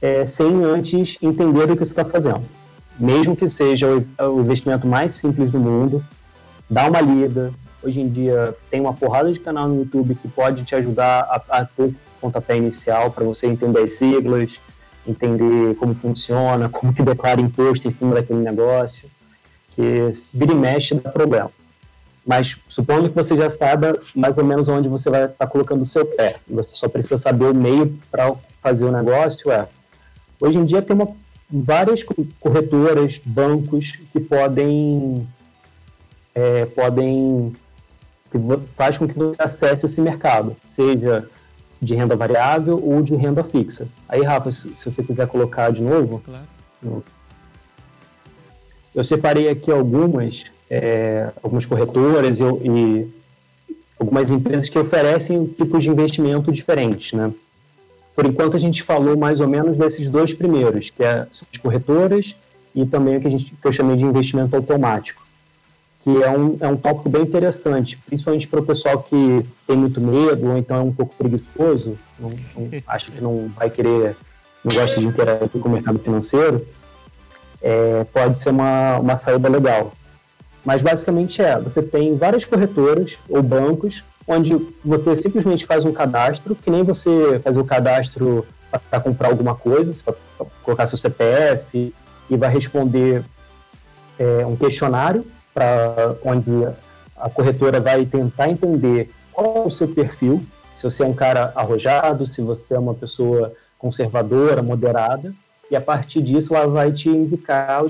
é, sem antes entender o que você está fazendo. Mesmo que seja o, investimento mais simples do mundo, dá uma lida. Hoje em dia tem uma porrada de canal no YouTube que pode te ajudar a, a ter pontapé inicial para você entender as siglas, entender como funciona, como que declara imposto em cima daquele negócio, que vira e mexe dá problema. Mas supondo que você já saiba mais ou menos onde você vai estar tá colocando o seu pé, você só precisa saber o meio para fazer o negócio, é. Hoje em dia tem uma, várias corretoras, bancos que podem é, podem que faz com que você acesse esse mercado, seja de renda variável ou de renda fixa. Aí, Rafa, se, se você quiser colocar de novo. Claro. Eu separei aqui algumas, é, algumas corretoras e, e, algumas empresas que oferecem tipos de investimento diferentes, né? Por enquanto, a gente falou mais ou menos desses dois primeiros, que é as corretoras e também o que, a gente, que eu chamei de investimento automático que é um, é um tópico bem interessante, principalmente para o pessoal que tem muito medo ou então é um pouco preguiçoso, não, não, acha que não vai querer, não gosta de interagir com o mercado financeiro, é, pode ser uma, uma saída legal. Mas basicamente é, você tem várias corretoras ou bancos onde você simplesmente faz um cadastro, que nem você fazer o cadastro para comprar alguma coisa, você colocar seu CPF e vai responder é, um questionário para onde a corretora vai tentar entender qual é o seu perfil, se você é um cara arrojado, se você é uma pessoa conservadora, moderada, e a partir disso ela vai te indicar,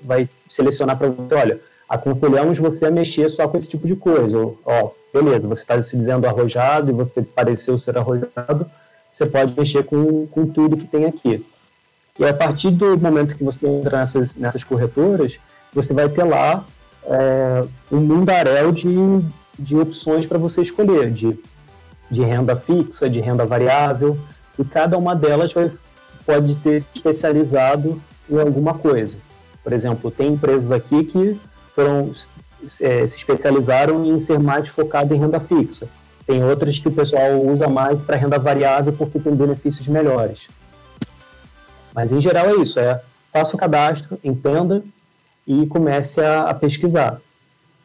vai selecionar para você, olha, aconselhamos você a mexer só com esse tipo de coisa. Ó, beleza, você está se dizendo arrojado e você pareceu ser arrojado, você pode mexer com, com tudo que tem aqui. E a partir do momento que você entra nessas, nessas corretoras, você vai ter lá é, um mundaréu de, de opções para você escolher, de, de renda fixa, de renda variável, e cada uma delas vai, pode ter se especializado em alguma coisa. Por exemplo, tem empresas aqui que foram é, se especializaram em ser mais focado em renda fixa. Tem outras que o pessoal usa mais para renda variável porque tem benefícios melhores. Mas em geral é isso, é faça o cadastro, entenda e comece a, a pesquisar.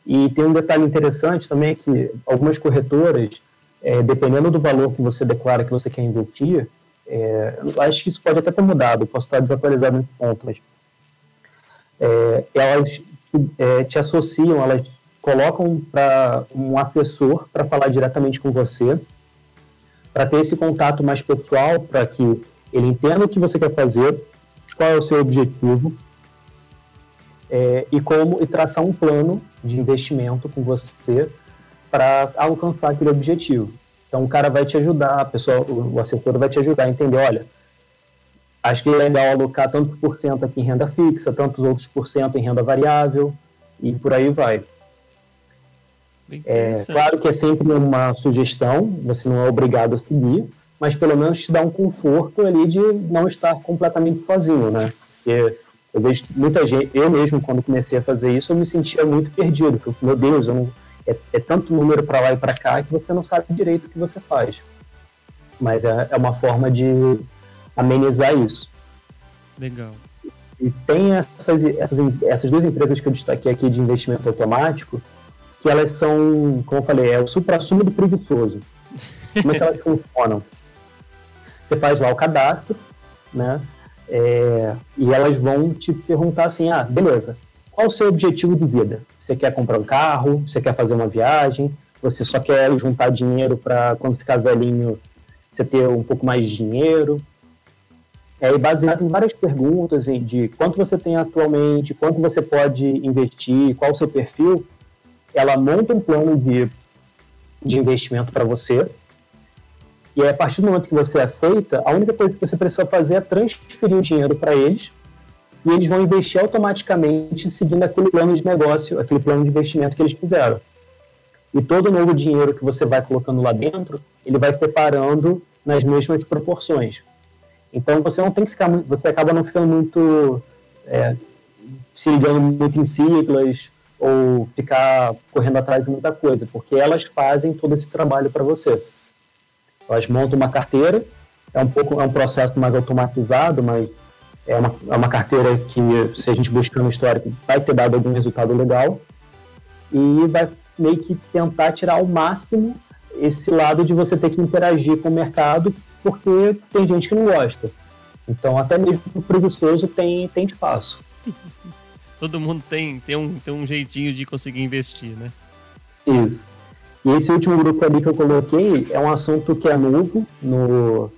E tem um detalhe interessante também que algumas corretoras, é, dependendo do valor que você declara que você quer investir, é, acho que isso pode até ter mudado, posso estar desatualizado nesse ponto, mas é, elas é, te associam, elas colocam para um assessor para falar diretamente com você, para ter esse contato mais pessoal, para que ele entenda o que você quer fazer, qual é o seu objetivo, é, e como e traçar um plano de investimento com você para alcançar aquele objetivo. Então o cara vai te ajudar, a pessoa, o, assessor vai te ajudar a entender, olha, acho que é legal alocar tanto por cento aqui em renda fixa, tantos outros por cento em renda variável e por aí vai. É, claro que é sempre uma sugestão, você não é obrigado a seguir, mas pelo menos te dá um conforto ali de não estar completamente sozinho, né? Porque eu vejo muita gente, eu mesmo, quando comecei a fazer isso, eu me sentia muito perdido. Porque, meu Deus, não, é, é, tanto número para lá e para cá que você não sabe direito o que você faz. Mas é, é uma forma de amenizar isso. Legal. E tem essas, essas, essas duas empresas que eu destaquei aqui de investimento automático, que elas são, como eu falei, é o supra-sumo do preguiçoso. Como é que elas funcionam? Você faz lá o cadastro, né? É, e elas vão te perguntar assim: ah, beleza, qual o seu objetivo de vida? Você quer comprar um carro? Você quer fazer uma viagem? Você só quer juntar dinheiro para quando ficar velhinho você ter um pouco mais de dinheiro? É baseado em várias perguntas de quanto você tem atualmente, quanto você pode investir, qual o seu perfil. Ela monta um plano de, de investimento para você e aí, a partir do momento que você aceita, a única coisa que você precisa fazer é transferir o dinheiro para eles e eles vão investir automaticamente seguindo aquele plano de negócio, aquele plano de investimento que eles fizeram. E todo novo dinheiro que você vai colocando lá dentro, ele vai separando nas mesmas proporções. Então você não tem que ficar, você acaba não ficando muito é, se ligando muito em siglas ou ficar correndo atrás de muita coisa, porque elas fazem todo esse trabalho para você. Elas montam uma carteira, é um pouco é um processo mais automatizado, mas é uma, é uma carteira que, se a gente buscar no histórico, vai ter dado algum resultado legal e vai meio que tentar tirar ao máximo esse lado de você ter que interagir com o mercado, porque tem gente que não gosta. Então, até mesmo o preguiçoso tem, tem espaço. Todo mundo tem, tem, um, tem um jeitinho de conseguir investir, né? Isso. E esse último grupo ali que eu coloquei é um assunto que é novo, no,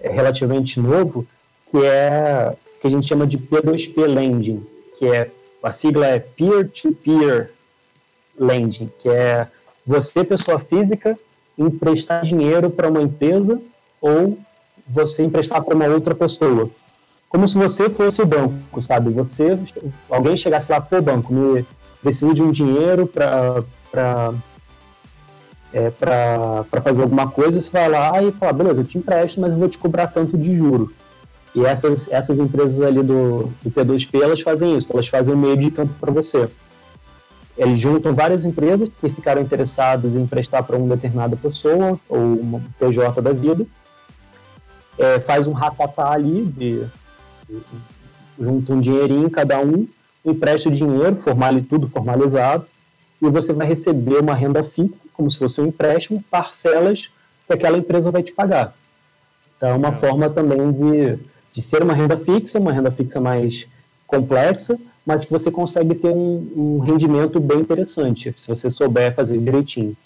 é relativamente novo, que é que a gente chama de P2P Lending, que é a sigla é Peer-to-Peer -peer Lending, que é você, pessoa física, emprestar dinheiro para uma empresa ou você emprestar para uma outra pessoa. Como se você fosse o banco, sabe? Você, alguém chegasse lá, pô, banco, me preciso de um dinheiro para é, para fazer alguma coisa, você vai lá e fala, beleza, eu te empresto, mas eu vou te cobrar tanto de juro. E essas, essas empresas ali do, do P2P, elas fazem isso, elas fazem o meio de campo para você. Eles juntam várias empresas que ficaram interessadas em emprestar para uma determinada pessoa ou uma PJ da vida, é, faz um ratatá ali, de, de, junta um dinheirinho cada um, empresta o dinheiro, formale tudo formalizado, e você vai receber uma renda fixa, como se fosse um empréstimo, parcelas que aquela empresa vai te pagar. Então é uma forma também de de ser uma renda fixa, uma renda fixa mais complexa, mas que você consegue ter um, um rendimento bem interessante, se você souber fazer direitinho.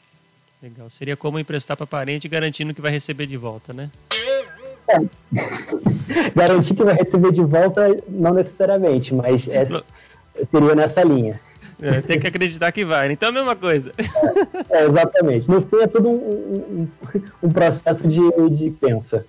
Legal. Seria como emprestar para parente garantindo que vai receber de volta, né? É. Garantir que vai receber de volta, não necessariamente, mas é, seria nessa linha. É, tem que acreditar que vai. Né? Então é a mesma coisa. É, é, exatamente. No fim é tudo um, um, um processo de, de pensa.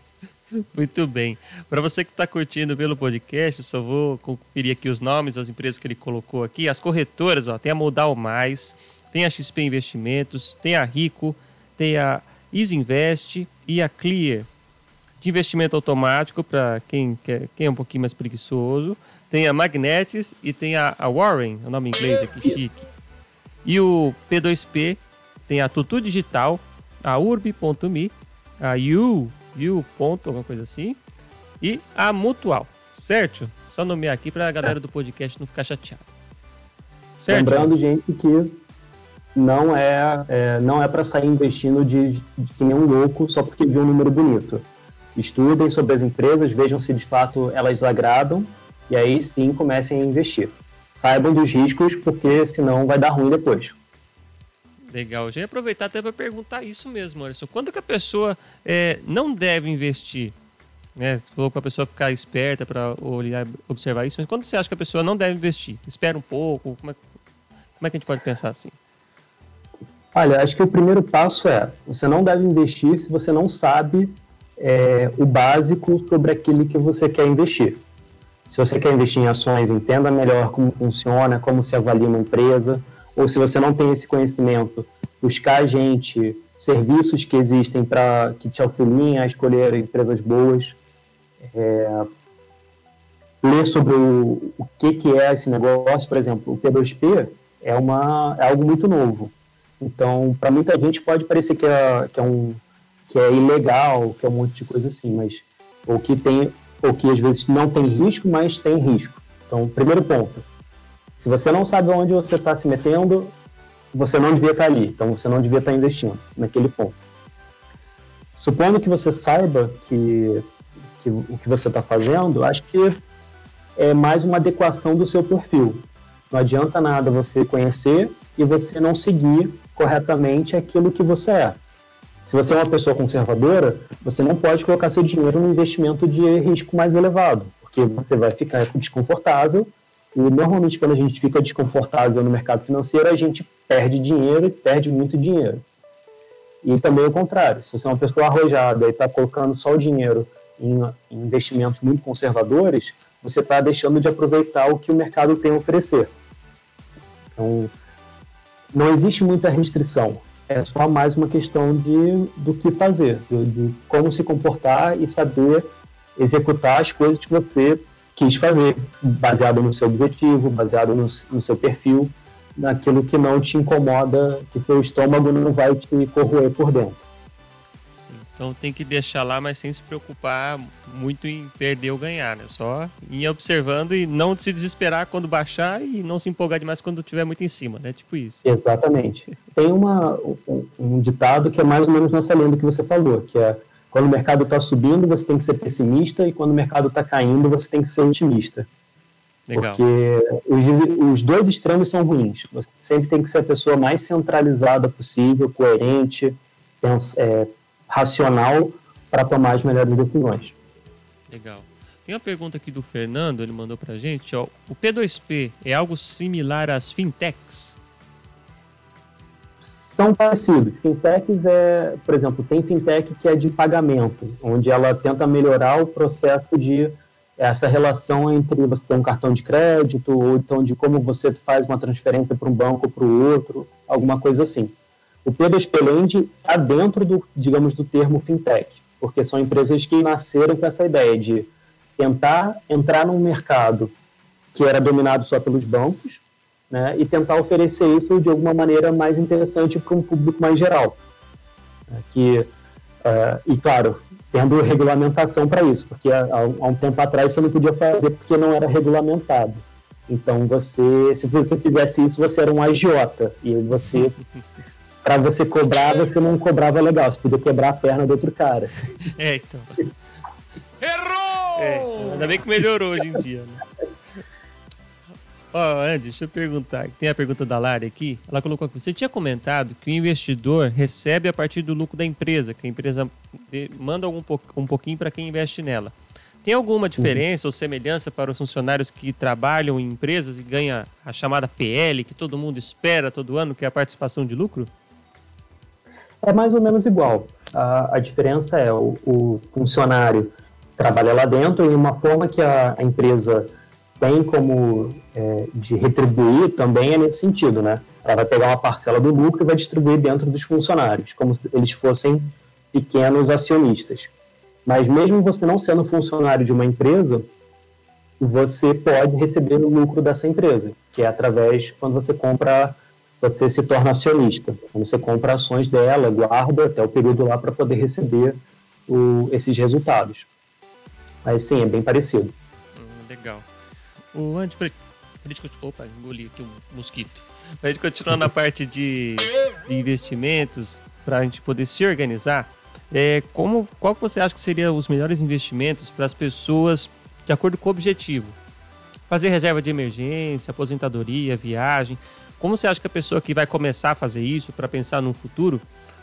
Muito bem. Para você que está curtindo pelo podcast, só vou conferir aqui os nomes das empresas que ele colocou aqui. As corretoras, ó, tem a Modal Mais, tem a XP Investimentos, tem a Rico, tem a Isinvest e a Clear. De investimento automático, para quem, quer, quem é um pouquinho mais preguiçoso. Tem a Magnetis e tem a, a Warren, o nome em inglês aqui, chique. E o P2P tem a Tutu Digital, a Urb.me, a viu ponto, alguma coisa assim. E a Mutual, certo? Só nomear aqui para a galera do podcast não ficar chateada. Certo? Lembrando, gente, que não é, é não é para sair investindo de, de, que nem um louco só porque viu um número bonito. Estudem sobre as empresas, vejam se de fato elas agradam e aí sim comecem a investir. Saibam dos riscos, porque senão vai dar ruim depois. Legal. Já ia aproveitar até para perguntar isso mesmo, Alisson. Quando que a pessoa é, não deve investir? Né? Você falou para a pessoa ficar esperta para olhar, observar isso, mas quando você acha que a pessoa não deve investir? Espera um pouco? Como é, como é que a gente pode pensar assim? Olha, acho que o primeiro passo é: você não deve investir se você não sabe é, o básico sobre aquilo que você quer investir. Se você quer investir em ações, entenda melhor como funciona, como se avalia uma empresa ou se você não tem esse conhecimento, buscar gente, serviços que existem para que te auxiliem a escolher empresas boas, é, ler sobre o, o que, que é esse negócio, por exemplo, o P2P é, uma, é algo muito novo. Então, para muita gente pode parecer que é, que é, um, que é ilegal, que é um monte de coisa assim, mas ou que tem ou que às vezes não tem risco, mas tem risco. Então, primeiro ponto, se você não sabe onde você está se metendo, você não devia estar tá ali. Então você não devia estar tá investindo naquele ponto. Supondo que você saiba que, que o que você está fazendo, acho que é mais uma adequação do seu perfil. Não adianta nada você conhecer e você não seguir corretamente aquilo que você é. Se você é uma pessoa conservadora, você não pode colocar seu dinheiro num investimento de risco mais elevado, porque você vai ficar desconfortável e normalmente, quando a gente fica desconfortável no mercado financeiro, a gente perde dinheiro e perde muito dinheiro. E também o contrário, se você é uma pessoa arrojada e está colocando só o dinheiro em, investimentos muito conservadores, você está deixando de aproveitar o que o mercado tem a oferecer. Então, não existe muita restrição. É só mais uma questão de, do que fazer, de, de como se comportar e saber executar as coisas que você quis fazer, baseado no seu objetivo, baseado no, no seu perfil, naquilo que não te incomoda, que teu estômago não vai te corroer por dentro. Então tem que deixar lá, mas sem se preocupar muito em perder ou ganhar, né? Só ir observando e não se desesperar quando baixar e não se empolgar demais quando estiver muito em cima, né? Tipo isso. Exatamente. Tem uma, um, um ditado que é mais ou menos nessa linha que você falou, que é quando o mercado está subindo, você tem que ser pessimista, e quando o mercado está caindo, você tem que ser otimista. Legal. Porque os, os dois extremos são ruins. Você sempre tem que ser a pessoa mais centralizada possível, coerente, é, racional para tomar as melhores decisões. Legal. Tem uma pergunta aqui do Fernando, ele mandou para a gente. Ó, o P2P é algo similar às fintechs? São parecidos. Fintechs é, por exemplo, tem fintech que é de pagamento, onde ela tenta melhorar o processo de essa relação entre você ter um cartão de crédito ou então de como você faz uma transferência para um banco para o outro, alguma coisa assim. O P2P Lend está dentro do, digamos, do termo fintech, porque são empresas que nasceram com essa ideia de tentar entrar num mercado que era dominado só pelos bancos, né, e tentar oferecer isso de alguma maneira mais interessante para um público mais geral. Né, que, uh, e claro, tendo regulamentação para isso, porque há, há, um tempo atrás você não podia fazer porque não era regulamentado. Então você, se você fizesse isso, você era um agiota e você para você cobrar, você não cobrava legal, você podia quebrar a perna do outro cara. É, então. Errou! É, ainda bem que melhorou hoje em dia, né? Ó, oh, Andy, deixa eu perguntar. Tem a pergunta da Lara aqui. Ela colocou aqui. Você tinha comentado que o investidor recebe a partir do lucro da empresa, que a empresa manda po um pouquinho para quem investe nela. Tem alguma diferença uhum. ou semelhança para os funcionários que trabalham em empresas e ganham a chamada PL, que todo mundo espera todo ano, que é a participação de lucro? É mais ou menos igual. A, a diferença é o, o, funcionário trabalha lá dentro e uma forma que a, a empresa tem como é, de retribuir também é nesse sentido, né? Ela vai pegar uma parcela do lucro e vai distribuir dentro dos funcionários, como se eles fossem pequenos acionistas. Mas mesmo você não sendo funcionário de uma empresa, você pode receber o lucro dessa empresa, que é através quando você compra você se torna acionista. Você compra ações dela, guarda até o período lá para poder receber o, esses resultados. Mas sim, é bem parecido. Hum, legal. O antes pra, pra opa, engoli aqui um mosquito. Para a gente continuar na parte de, de investimentos, para a gente poder se organizar, é, como, qual que você acha que seriam os melhores investimentos para as pessoas de acordo com o objetivo? Fazer reserva de emergência, aposentadoria, viagem. Como você acha que a pessoa que vai começar a fazer isso para pensar no futuro,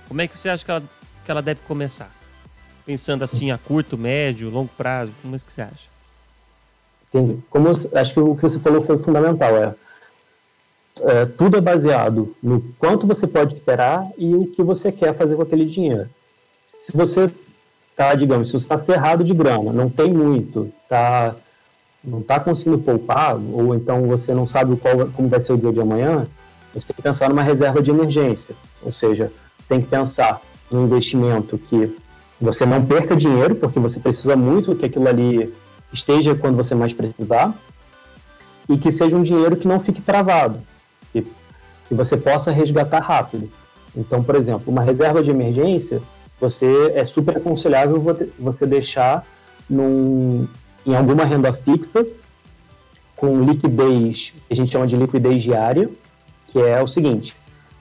como é que você acha que ela, que ela deve começar? Pensando assim a curto, médio, longo prazo, como é que você acha? Entendi. Como acho que o que você falou foi fundamental, é, é tudo é baseado no quanto você pode esperar e o que você quer fazer com aquele dinheiro. Se você tá, digamos, se você está ferrado de grana, não tem muito, tá não está conseguindo poupar, ou então você não sabe qual, como vai ser o dia de amanhã, você tem que pensar numa reserva de emergência. Ou seja, você tem que pensar num investimento que você não perca dinheiro, porque você precisa muito que aquilo ali esteja quando você mais precisar, e que seja um dinheiro que não fique travado, que, que você possa resgatar rápido. Então, por exemplo, uma reserva de emergência, você é super aconselhável você deixar num, em alguma renda fixa, com liquidez, que a gente chama de liquidez diária, que é o seguinte: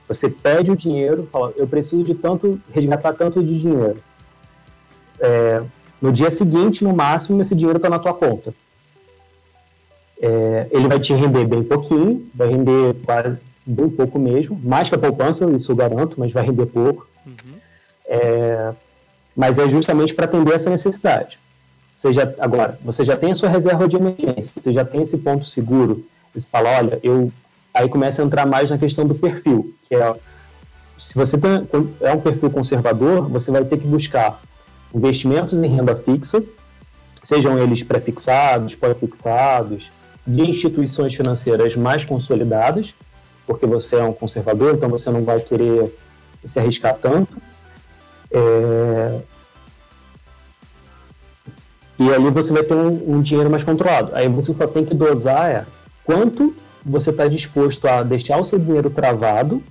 você pede o dinheiro, fala, eu preciso de tanto, resgatar tanto de dinheiro. É, no dia seguinte, no máximo, esse dinheiro está na tua conta. É, ele vai te render bem pouquinho, vai render quase bem pouco mesmo, mais que a poupança, isso eu garanto, mas vai render pouco. Uhum. É, mas é justamente para atender essa necessidade. Você já, agora, você já tem a sua reserva de emergência, você já tem esse ponto seguro. Você fala, olha, eu. Aí começa a entrar mais na questão do perfil, que é. Se você tem, é um perfil conservador, você vai ter que buscar investimentos em renda fixa sejam eles prefixados, pós-fixados, de instituições financeiras mais consolidadas, porque você é um conservador, então você não vai querer se arriscar tanto. É... E ali você vai ter um, um, dinheiro mais controlado. Aí você só tem que dosar é, quanto você está disposto a deixar o seu dinheiro travado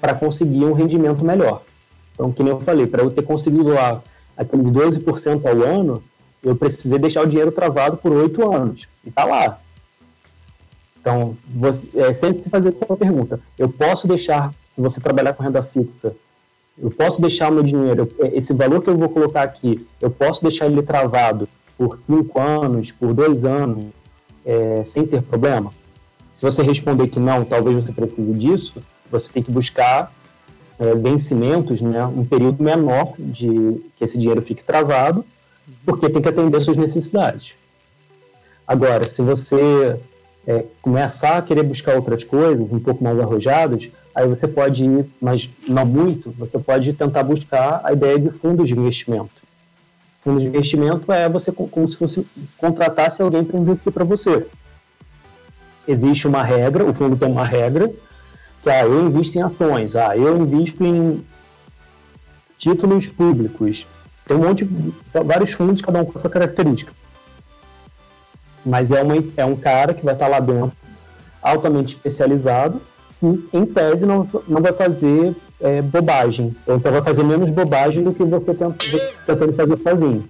para conseguir um rendimento melhor. Então, que nem eu falei, para eu ter conseguido lá aqueles 12% ao ano, eu precisei deixar o dinheiro travado por oito anos. E está lá. Então, você, é, sempre se fazer essa pergunta. Eu posso deixar você trabalhar com renda fixa? Eu posso deixar meu dinheiro, é, esse valor que eu vou colocar aqui, eu posso deixar ele travado por cinco anos, por dois anos, é, sem ter problema? Se você responder que não, talvez você precise disso, você tem que buscar é, vencimentos, né, um período menor de que esse dinheiro fique travado, porque tem que atender suas necessidades. Agora, se você é, começar a querer buscar outras coisas, um pouco mais arrojadas, aí você pode ir, mas não muito, você pode tentar buscar a ideia de fundos de investimento. Fundo de investimento é você como se você contratasse alguém para investir para você. Existe uma regra, o fundo tem uma regra, que ah, eu invisto em ações, ah, eu invisto em títulos públicos. Tem um monte, vários fundos, cada um com a sua característica. Mas é, uma, é um cara que vai estar lá dentro, altamente especializado, e em tese não, não vai fazer é, bobagem. Ou então vai fazer menos bobagem do que você tentando fazer sozinho.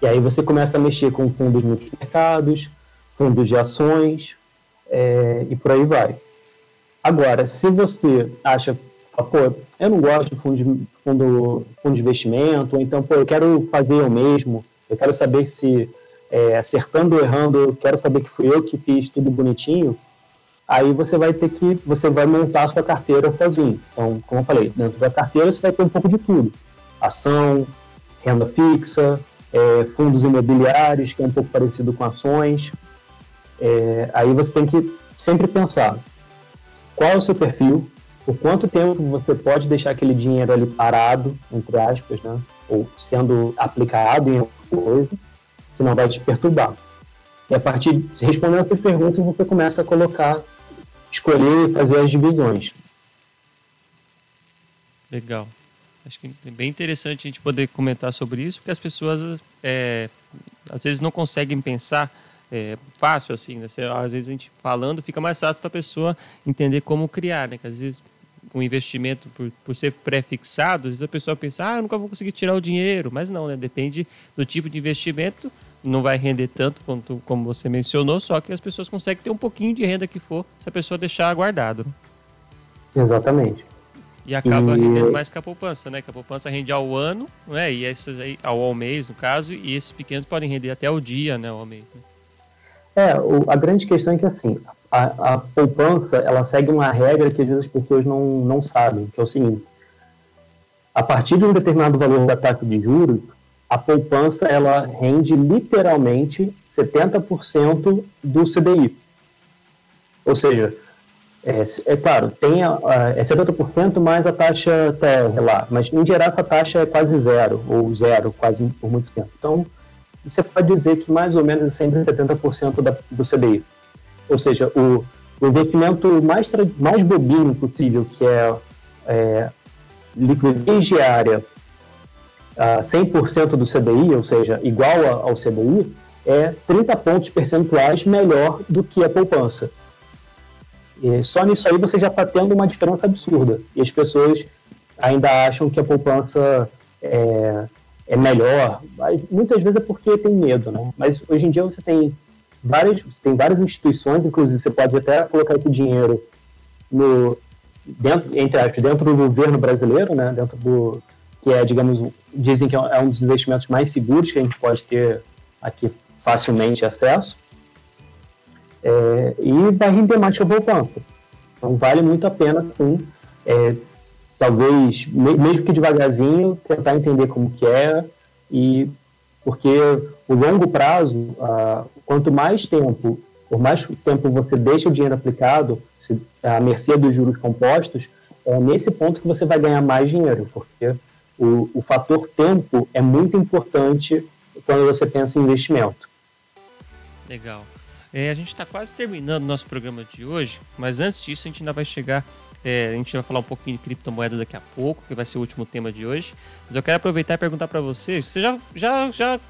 E aí você começa a mexer com fundos multimercados, fundos de ações, é, e por aí vai. Agora, se você acha, pô, eu não gosto de fundo de, fundo, fundo de investimento, ou então, pô, eu quero fazer eu mesmo, eu quero saber se é, acertando ou errando, eu quero saber que fui eu que fiz tudo bonitinho, aí você vai ter que, você vai montar a sua carteira sozinho. Então, como eu falei, dentro da carteira você vai ter um pouco de tudo. Ação, renda fixa, é, fundos imobiliários, que é um pouco parecido com ações. É, aí você tem que sempre pensar, qual é o seu perfil, por quanto tempo você pode deixar aquele dinheiro ali parado, entre aspas, né? ou sendo aplicado em alguma coisa, que não vai te perturbar. E a partir de respondendo essas perguntas, você começa a colocar, escolher e fazer as divisões. Legal. Acho que é bem interessante a gente poder comentar sobre isso, porque as pessoas é, às vezes não conseguem pensar é, fácil, assim, né? Às vezes a gente falando fica mais fácil para a pessoa entender como criar, né? Que às vezes um investimento por, por ser pré-fixado, às vezes a pessoa pensa, ah, eu nunca vou conseguir tirar o dinheiro, mas não, né? Depende do tipo de investimento, não vai render tanto quanto como você mencionou, só que as pessoas conseguem ter um pouquinho de renda que for se a pessoa deixar guardado. Exatamente. E acaba e... rendendo mais que a poupança, né? Que a poupança rende ao ano, né? E esses aí, ao, ao mês, no caso, e esses pequenos podem render até ao dia, né? Ao mês. Né? É, o, a grande questão é que, assim, a, a, poupança, ela segue uma regra que às vezes as pessoas não, não sabem, que é o seguinte, a partir de um determinado valor da taxa de juros, a poupança, ela rende literalmente 70% do CDI. Ou seja, é, é claro, tem a, a, é 70% mais a taxa TR lá, mas em geral essa taxa é quase zero, ou zero, quase por muito tempo. Então, você pode dizer que mais ou menos é sempre 70% da, do CDI. Ou seja, o, o investimento mais, mais bobinho possível, que é, é liquidez diária a 100% do CDI, ou seja, igual ao CDI, é 30 pontos percentuais melhor do que a poupança. E só nisso aí você já está tendo uma diferença absurda. E as pessoas ainda acham que a poupança é, é melhor, muitas vezes é porque tem medo, né? Mas hoje em dia você tem várias, você tem várias instituições, inclusive você pode até colocar esse dinheiro no dentro, entre aspas, dentro do governo brasileiro, né? Dentro do que é, digamos, dizem que é um dos investimentos mais seguros que a gente pode ter aqui facilmente acesso. É, e vai render mais que a poupança. Então vale muito a pena é, talvez, mesmo que devagarzinho, tentar entender como que é e porque o longo prazo, ah, quanto mais tempo, por mais tempo você deixa o dinheiro aplicado, se, à mercê dos juros compostos, é nesse ponto que você vai ganhar mais dinheiro, porque o, o fator tempo é muito importante quando você pensa em investimento. Legal. É, a gente está quase terminando nosso programa de hoje, mas antes disso a gente ainda vai chegar. É, a gente vai falar um pouquinho de criptomoeda daqui a pouco, que vai ser o último tema de hoje. Mas eu quero aproveitar e perguntar para vocês. Você já, já, já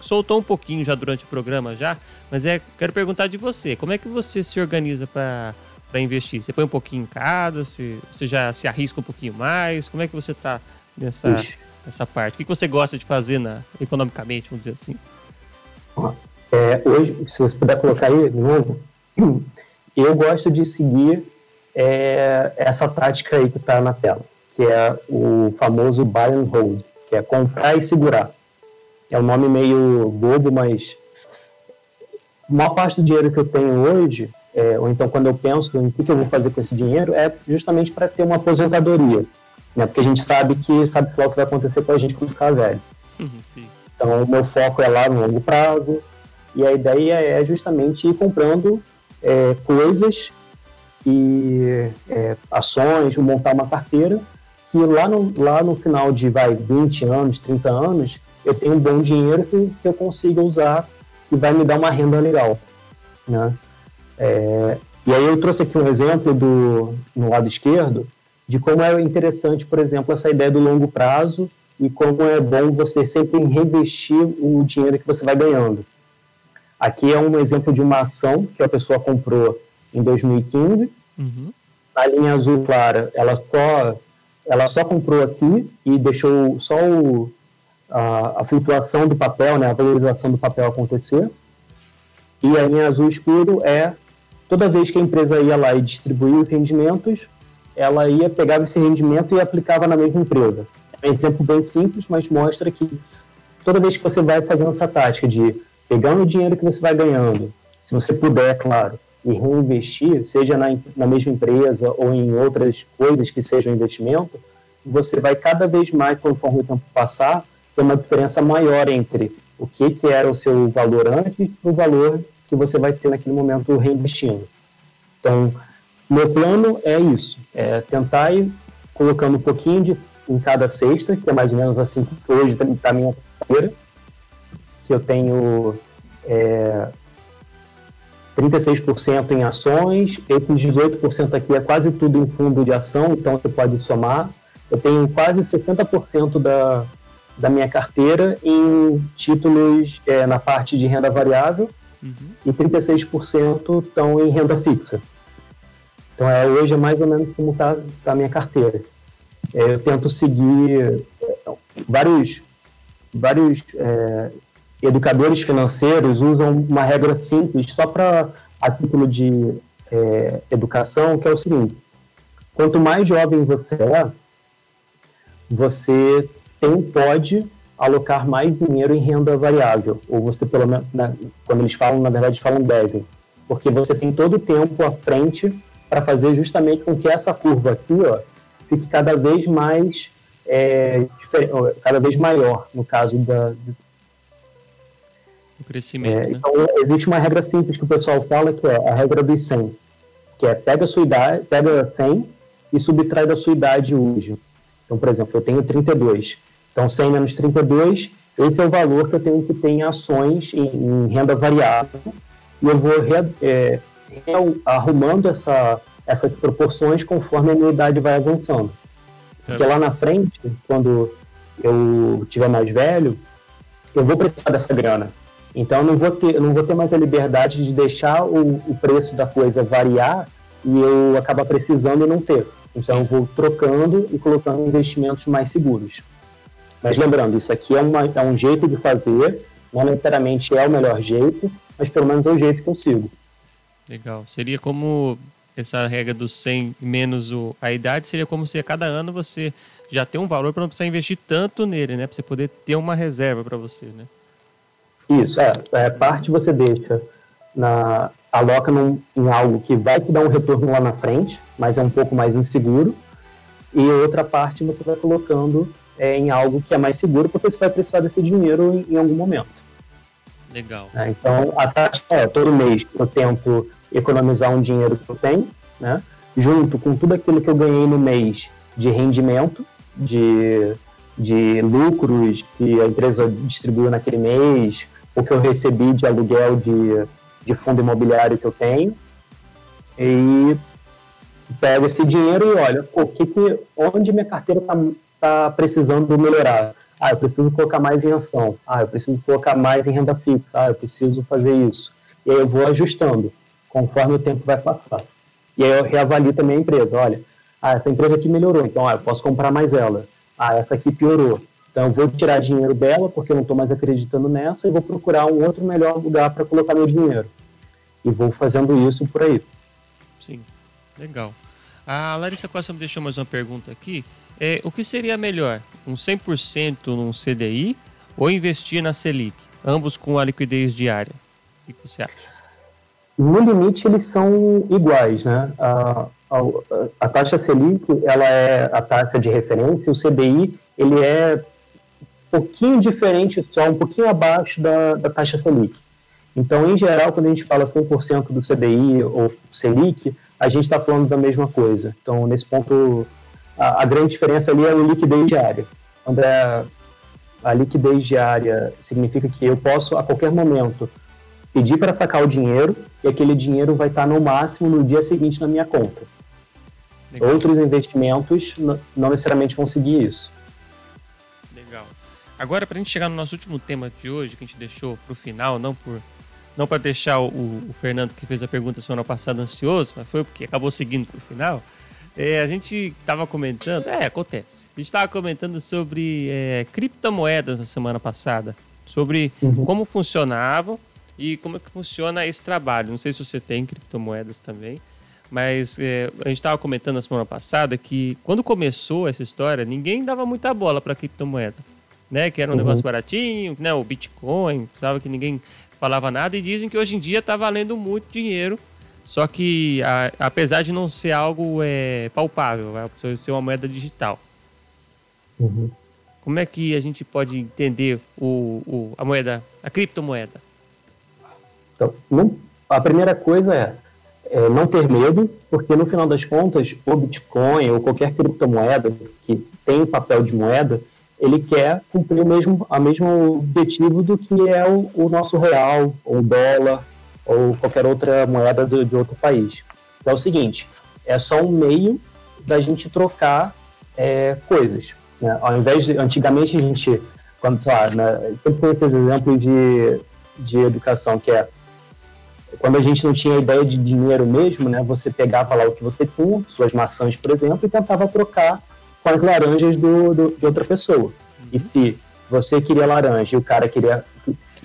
soltou um pouquinho já durante o programa já, mas é quero perguntar de você. Como é que você se organiza para para investir? Você põe um pouquinho em cada? Você, você já se arrisca um pouquinho mais? Como é que você está nessa, nessa parte? O que você gosta de fazer na, economicamente, vamos dizer assim? É, hoje, se você puder colocar aí de novo, eu gosto de seguir é, essa tática aí que está na tela, que é o famoso buy and hold, que é comprar e segurar. É um nome meio bobo, mas uma parte do dinheiro que eu tenho hoje é, ou então quando eu penso em o que, eu vou fazer com esse dinheiro, é justamente para ter uma aposentadoria, né? Porque a gente sabe que sabe o que vai acontecer com a gente quando ficar velho. Sim. Então o meu foco é lá no longo prazo e a ideia é justamente ir comprando é, coisas e é, ações, montar uma carteira que lá no, lá no final de vai 20 anos, 30 anos, eu tenho um bom dinheiro que, que eu consiga usar e vai me dar uma renda legal, né? É, e aí eu trouxe aqui um exemplo do, no lado esquerdo de como é interessante, por exemplo, essa ideia do longo prazo e como é bom você sempre reinvestir o dinheiro que você vai ganhando. Aqui é um exemplo de uma ação que a pessoa comprou em 2015. Uhum. A linha azul clara, ela só, ela só comprou aqui e deixou só o, a, a flutuação do papel, né, a valorização do papel acontecer. E a linha azul escuro é toda vez que a empresa ia lá e distribuía os rendimentos, ela ia pegar esse rendimento e aplicava na mesma empresa. É um exemplo bem simples, mas mostra que toda vez que você vai fazendo essa tática de pegando o dinheiro que você vai ganhando, se você puder, claro, e reinvestir, seja na, na mesma empresa ou em outras coisas que sejam investimento, você vai cada vez mais, conforme o tempo passar, ter uma diferença maior entre o que, que era o seu valor antes e o valor que você vai ter naquele momento reinvestindo. Então, meu plano é isso, é tentar ir colocando um pouquinho de, em cada cesta, que é mais ou menos assim que hoje está a minha carreira, que eu tenho é, 36% em ações, esses 18% aqui é quase tudo em fundo de ação, então você pode somar. Eu tenho quase 60% da, da minha carteira em títulos é, na parte de renda variável uhum. e 36% estão em renda fixa. Então, é, hoje é mais ou menos como está tá a minha carteira. É, eu tento seguir é, vários, vários é, educadores financeiros usam uma regra simples só para a título de é, educação, que é o seguinte: quanto mais jovem você é, você tem pode alocar mais dinheiro em renda variável, ou você pelo menos, né, quando eles falam, na verdade falam devem, porque você tem todo o tempo à frente para fazer justamente com que essa curva aqui, ó, fique cada vez mais é, cada vez maior no caso da o crescimento. É, né? Então existe uma regra simples que o pessoal fala que é a regra dos 100, que é pega a sua idade, pega 100 e subtrai da sua idade hoje. Então, por exemplo, eu tenho 32 então, 100 menos 32, esse é o valor que eu tenho que ter em ações, em, em renda variável, e eu vou re, é, arrumando essa, essas proporções conforme a minha idade vai avançando. Porque lá na frente, quando eu tiver mais velho, eu vou precisar dessa grana. Então eu não vou ter, não vou ter mais a liberdade de deixar o, o preço da coisa variar e eu acabar precisando e não ter. Então eu vou trocando e colocando investimentos mais seguros. Mas lembrando, isso aqui é, uma, é um jeito de fazer, não necessariamente é o melhor jeito, mas pelo menos é o jeito que eu sigo. Legal. Seria como essa regra dos 100 menos o, a idade, seria como se a cada ano você já tem um valor para não precisar investir tanto nele, né? Para você poder ter uma reserva para você, né? Isso, é. é. Parte você deixa na aloca num, em algo que vai te dar um retorno lá na frente, mas é um pouco mais inseguro. E outra parte você vai colocando é, em algo que é mais seguro, porque você vai precisar desse dinheiro em, em algum momento. Legal. É, então, a taxa é, todo mês eu tento economizar um dinheiro que eu tenho, né, junto com tudo aquilo que eu ganhei no mês de rendimento, de de lucros que a empresa distribuiu naquele mês, o que eu recebi de aluguel de, de fundo imobiliário que eu tenho, e pego esse dinheiro e olha, o que que, onde minha carteira está tá precisando melhorar. Ah, eu preciso colocar mais em ação. Ah, eu preciso colocar mais em renda fixa. Ah, eu preciso fazer isso. E aí eu vou ajustando conforme o tempo vai passar. E aí eu reavalio também a empresa. Olha, ah, essa empresa aqui melhorou, então ah, eu posso comprar mais ela. Ah, essa aqui piorou. Então eu vou tirar dinheiro dela porque eu não estou mais acreditando nessa e vou procurar um outro melhor lugar para colocar meu dinheiro. E vou fazendo isso por aí. Sim, legal. A Larissa Costa me deixou mais uma pergunta aqui. É, o que seria melhor, um 100% num CDI ou investir na Selic, ambos com a liquidez diária? O que você acha? No limite, eles são iguais, né? A, a, a taxa Selic, ela é a taxa de referência, o CDI, ele é um pouquinho diferente, só um pouquinho abaixo da, da taxa Selic. Então, em geral, quando a gente fala 100% do CDI ou Selic, a gente está falando da mesma coisa. Então, nesse ponto, a, a, grande diferença ali é a liquidez diária. Quando é a liquidez diária significa que eu posso, a qualquer momento, pedir para sacar o dinheiro e aquele dinheiro vai estar no máximo no dia seguinte na minha conta. Legal. Outros investimentos não necessariamente vão seguir isso. Legal. Agora, para a gente chegar no nosso último tema de hoje, que a gente deixou para o final, não por não para deixar o, o, Fernando que fez a pergunta semana passada ansioso, mas foi porque acabou seguindo para o final. É, a gente estava comentando, é, acontece. A gente estava comentando sobre é, criptomoedas na semana passada, sobre uhum. como funcionavam e como é que funciona esse trabalho. Não sei se você tem criptomoedas também, mas é, a gente estava comentando na semana passada que quando começou essa história, ninguém dava muita bola para criptomoeda, né? Que era um uhum. negócio baratinho, né? O Bitcoin, precisava que ninguém falava nada e dizem que hoje em dia está valendo muito dinheiro só que, a, apesar de não ser algo é, palpável, vai ser uma moeda digital. Uhum. Como é que a gente pode entender o, o, a moeda, a criptomoeda? Então, não, a primeira coisa é, é, não ter medo, porque no final das contas, o Bitcoin ou qualquer criptomoeda que tem papel de moeda, ele quer cumprir o mesmo, a mesmo objetivo do que é o, o nosso real, o dólar, ou qualquer outra moeda de, de outro país. Então é o seguinte, é só um meio da gente trocar é, coisas. Né? Ao invés de, antigamente a gente, quando, sei lá, né, sempre tem esses exemplos de, de educação, que é quando a gente não tinha ideia de dinheiro mesmo, né, você pegava lá o que você tinha, suas maçãs, por exemplo, e tentava trocar com as laranjas do, do de outra pessoa. E se você queria laranja e o cara queria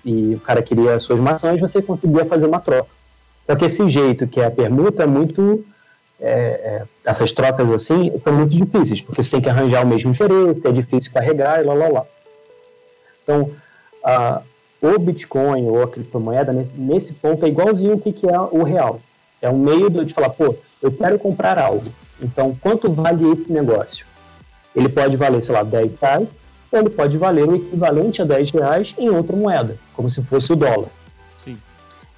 e o cara queria as suas maçãs, você conseguia fazer uma troca. Só que esse jeito que é a permuta é muito. É, é, essas trocas assim são muito difíceis, porque você tem que arranjar o mesmo interesse, é difícil carregar e lá lá lá. Então, a, o Bitcoin ou a criptomoeda, nesse, nesse ponto, é igualzinho o que, que é o real. É um meio de falar, pô, eu quero comprar algo. Então, quanto vale esse negócio? Ele pode valer, sei lá, 10 reais, ele pode valer o equivalente a 10 reais em outra moeda, como se fosse o dólar. Sim.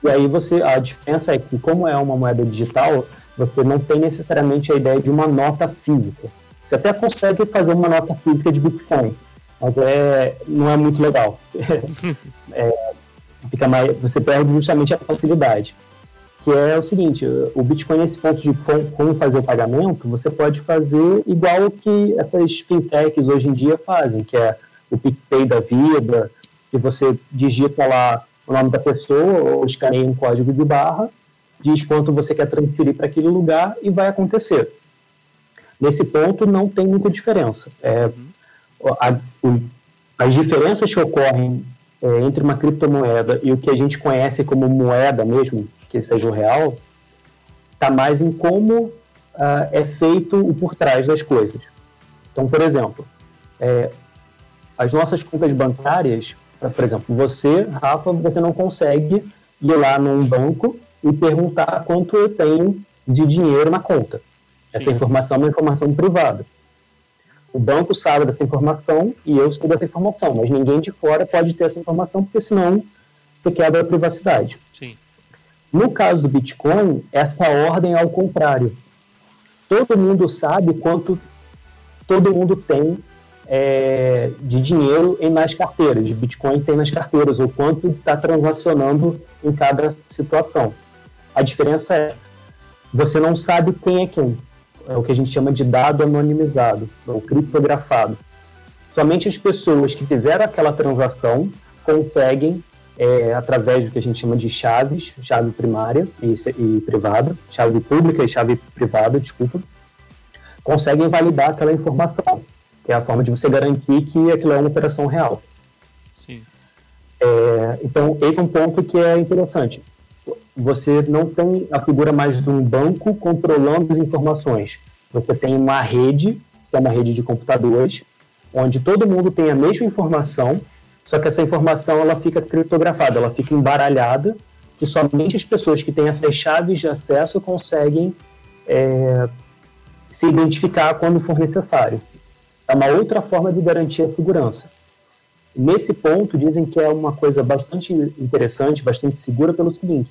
E aí você, a diferença é que como é uma moeda digital, você não tem necessariamente a ideia de uma nota física. Você até consegue fazer uma nota física de Bitcoin, mas é, não é muito legal. é, fica mais, você perde justamente a facilidade que é o seguinte, o Bitcoin nesse ponto de como fazer o pagamento, você pode fazer igual o que essas fintechs hoje em dia fazem, que é o PicPay da vida, que você digita lá o nome da pessoa ou escaneia um código de barra, diz quanto você quer transferir para aquele lugar e vai acontecer. Nesse ponto não tem muita diferença. É, a, o, as diferenças que ocorrem é, entre uma criptomoeda e o que a gente conhece como moeda mesmo, que seja o real, está mais em como uh, é feito o por trás das coisas. Então, por exemplo, é, as nossas contas bancárias, por exemplo, você, Rafa, você não consegue ir lá num banco e perguntar quanto eu tenho de dinheiro na conta. Essa Sim. informação é uma informação privada. O banco sabe dessa informação e eu sei dessa informação, mas ninguém de fora pode ter essa informação, porque senão você quebra a privacidade. No caso do Bitcoin, essa ordem é ao contrário. Todo mundo sabe quanto todo mundo tem é, de dinheiro em nas carteiras, de Bitcoin tem nas carteiras, ou quanto está transacionando em cada situação. A diferença é, você não sabe quem é quem. É o que a gente chama de dado anonimizado, ou criptografado. Somente as pessoas que fizeram aquela transação conseguem, é, através do que a gente chama de chaves, chave primária e, e privada, chave pública e chave privada, desculpa, conseguem validar aquela informação que é a forma de você garantir que aquilo é uma operação real. Sim. É, então, esse é um ponto que é interessante. Você não tem a figura mais de um banco controlando as informações. Você tem uma rede, que é uma rede de computadores, onde todo mundo tem a mesma informação, só que essa informação ela fica criptografada, ela fica embaralhada, que somente as pessoas que têm essas chaves de acesso conseguem é, se identificar quando for necessário é uma outra forma de garantir a segurança. Nesse ponto, dizem que é uma coisa bastante interessante, bastante segura, pelo seguinte: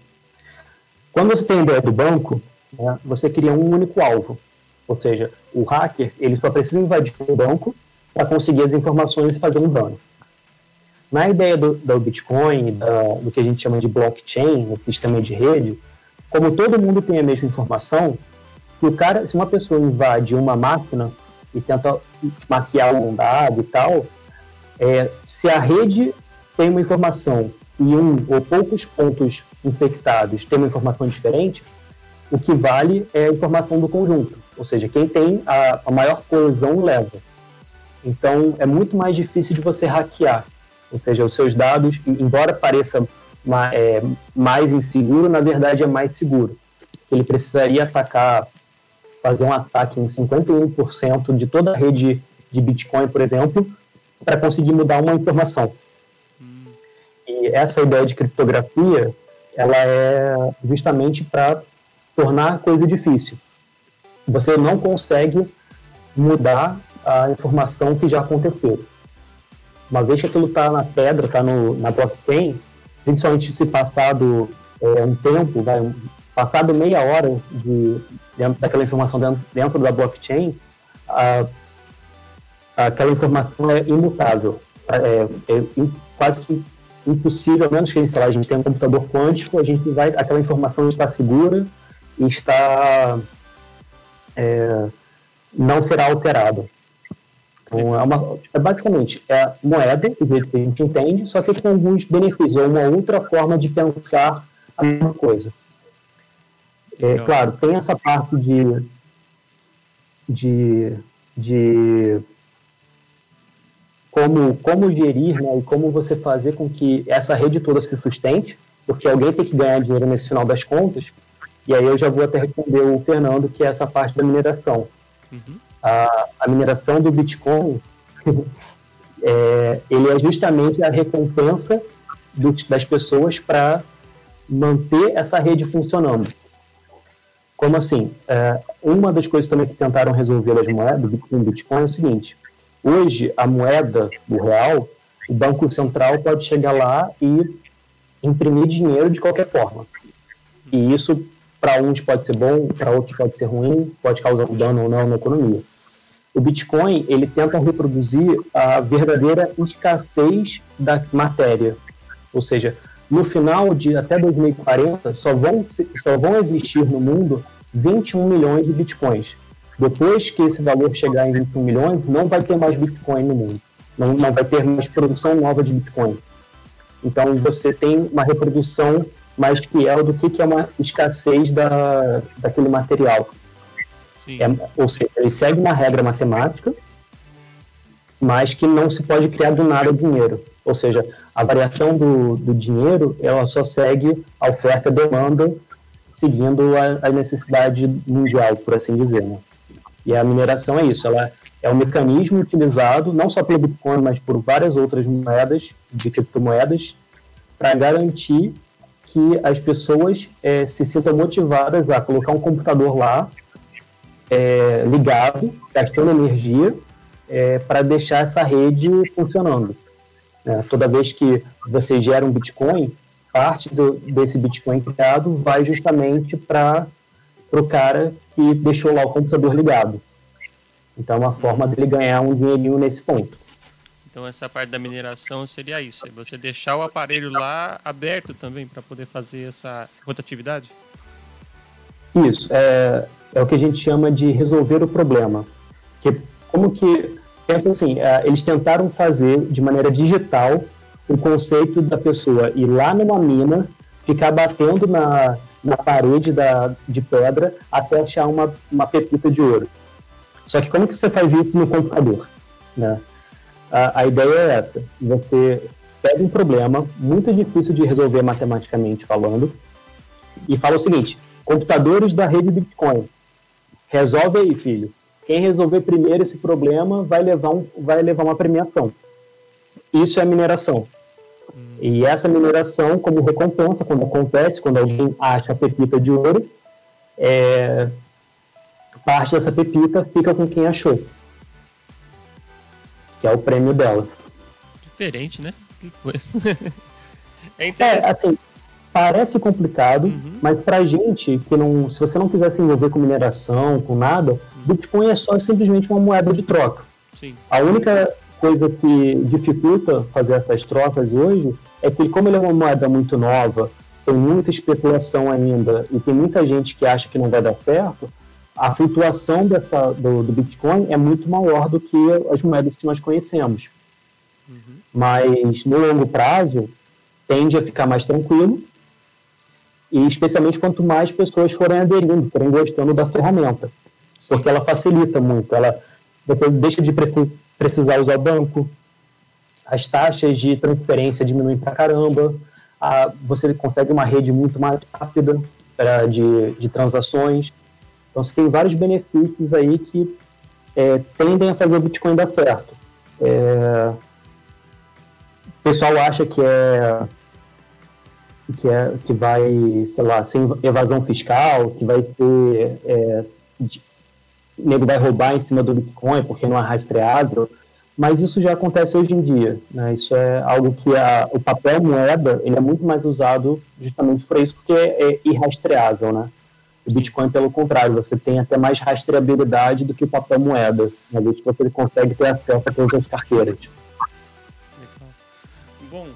quando você tem a ideia do banco, né, você cria um único alvo. Ou seja, o hacker ele só precisa invadir o banco para conseguir as informações e fazer um dano. Na ideia do, do Bitcoin, da, do que a gente chama de blockchain, o sistema de rede, como todo mundo tem a mesma informação, se, o cara, se uma pessoa invade uma máquina e tenta maquiar um dado e tal, é, se a rede tem uma informação e um ou poucos pontos infectados tem uma informação diferente, o que vale é a informação do conjunto, ou seja, quem tem a, a maior coesão leva. Então, é muito mais difícil de você hackear, ou seja, os seus dados, embora pareça é, mais inseguro, na verdade é mais seguro. Ele precisaria atacar fazer um ataque em 51% de toda a rede de Bitcoin, por exemplo, para conseguir mudar uma informação. Hum. E essa ideia de criptografia, ela é justamente para tornar a coisa difícil. Você não consegue mudar a informação que já aconteceu. Uma vez que aquilo está na pedra, está na blockchain, principalmente se passado é, um tempo, vai, passado meia hora de, daquela informação dentro, dentro da blockchain, a, aquela informação é imutável. É, é, quase que impossível, a menos que lá, a gente tenha um computador quântico, a gente vai, aquela informação está segura e está é, não será alterada. Então, é, uma, é basicamente é moeda, do jeito que a gente entende, só que com alguns benefícios, ou uma outra forma de pensar a mesma coisa. É, claro, tem essa parte de, de, de como, como gerir né, e como você fazer com que essa rede toda se sustente, porque alguém tem que ganhar dinheiro nesse final das contas, e aí eu já vou até responder o Fernando, que é essa parte da mineração. Uhum. A, a, mineração do Bitcoin, é, ele é justamente a recompensa do, das pessoas para manter essa rede funcionando. Como assim? É, uma das coisas também que tentaram resolver as moedas, Bitcoin, Bitcoin, é o seguinte: hoje a moeda, o real, o Banco Central pode chegar lá e imprimir dinheiro de qualquer forma. E isso, para uns, pode ser bom, para outros, pode ser ruim, pode causar um dano ou não na economia. O Bitcoin, ele tenta reproduzir a verdadeira escassez da matéria. Ou seja, no final de até 2040, só vão, só vão existir no mundo 21 milhões de bitcoins. Depois que esse valor chegar em 21 milhões, não vai ter mais bitcoin no mundo. Não, não vai ter mais produção nova de bitcoin. Então você tem uma reprodução mais fiel do que, que é uma escassez da, daquele material. É, ou seja, ele segue uma regra matemática, mas que não se pode criar do nada dinheiro. Ou seja, a variação do, do dinheiro ela só segue a oferta e demanda seguindo a, a, necessidade mundial, por assim dizer. Né? E a mineração é isso, ela é um mecanismo utilizado não só pelo Bitcoin, mas por várias outras moedas, de criptomoedas, para garantir que as pessoas é, se sintam motivadas a colocar um computador lá é, ligado, gastando energia, é, para deixar essa rede funcionando. É, toda vez que você gera um Bitcoin, parte do, desse Bitcoin criado vai justamente para o cara que deixou lá o computador ligado. Então, é uma forma dele ganhar um dinheirinho nesse ponto. Então, essa parte da mineração seria isso: é você deixar o aparelho lá aberto também para poder fazer essa rotatividade? Isso. É, é o que a gente chama de resolver o problema. Que, como que. Pensa assim: é, eles tentaram fazer de maneira digital o conceito da pessoa ir lá numa mina, ficar batendo na, na parede da, de pedra até achar uma, uma pepita de ouro. Só que como que você faz isso no computador? Né? A, a ideia é essa: você pega um problema muito difícil de resolver matematicamente falando e fala o seguinte: computadores da rede Bitcoin, resolve aí, filho. Quem resolver primeiro esse problema vai levar, um, vai levar uma premiação. Isso é mineração. E essa mineração, como recompensa, quando acontece, quando alguém acha a pepita de ouro, é, parte dessa pepita fica com quem achou. Que é o prêmio dela. Diferente, né? Que coisa. é interessante. É, assim, parece complicado, uhum. mas pra gente, que não, se você não quiser se envolver com mineração, com nada, uhum. Bitcoin é só simplesmente uma moeda de troca. Sim. A única coisa que dificulta fazer essas trocas hoje é que, como ele é uma moeda muito nova, tem muita especulação ainda e tem muita gente que acha que não vai dar certo, a flutuação dessa, do, do Bitcoin é muito maior do que as moedas que nós conhecemos. Uhum. Mas no longo prazo tende a ficar mais tranquilo e especialmente quanto mais pessoas forem aderindo, forem gostando da ferramenta, porque ela facilita muito, ela depois deixa de precisar usar banco, as taxas de transferência diminuem pra caramba, a, você consegue uma rede muito mais rápida pra, de, de transações. Então, você tem vários benefícios aí que é, tendem a fazer o Bitcoin dar certo. É, o pessoal acha que é que é que vai, sei lá, sem evasão fiscal, que vai ter é, de, nego vai roubar em cima do Bitcoin porque não é rastreado mas isso já acontece hoje em dia. Né? Isso é algo que a, o papel moeda ele é muito mais usado justamente por isso, porque é, é irrastreável. Né? O Bitcoin, pelo contrário, você tem até mais rastreabilidade do que o papel moeda, uma vez que você consegue ter acesso a todas as carteiras. Bom,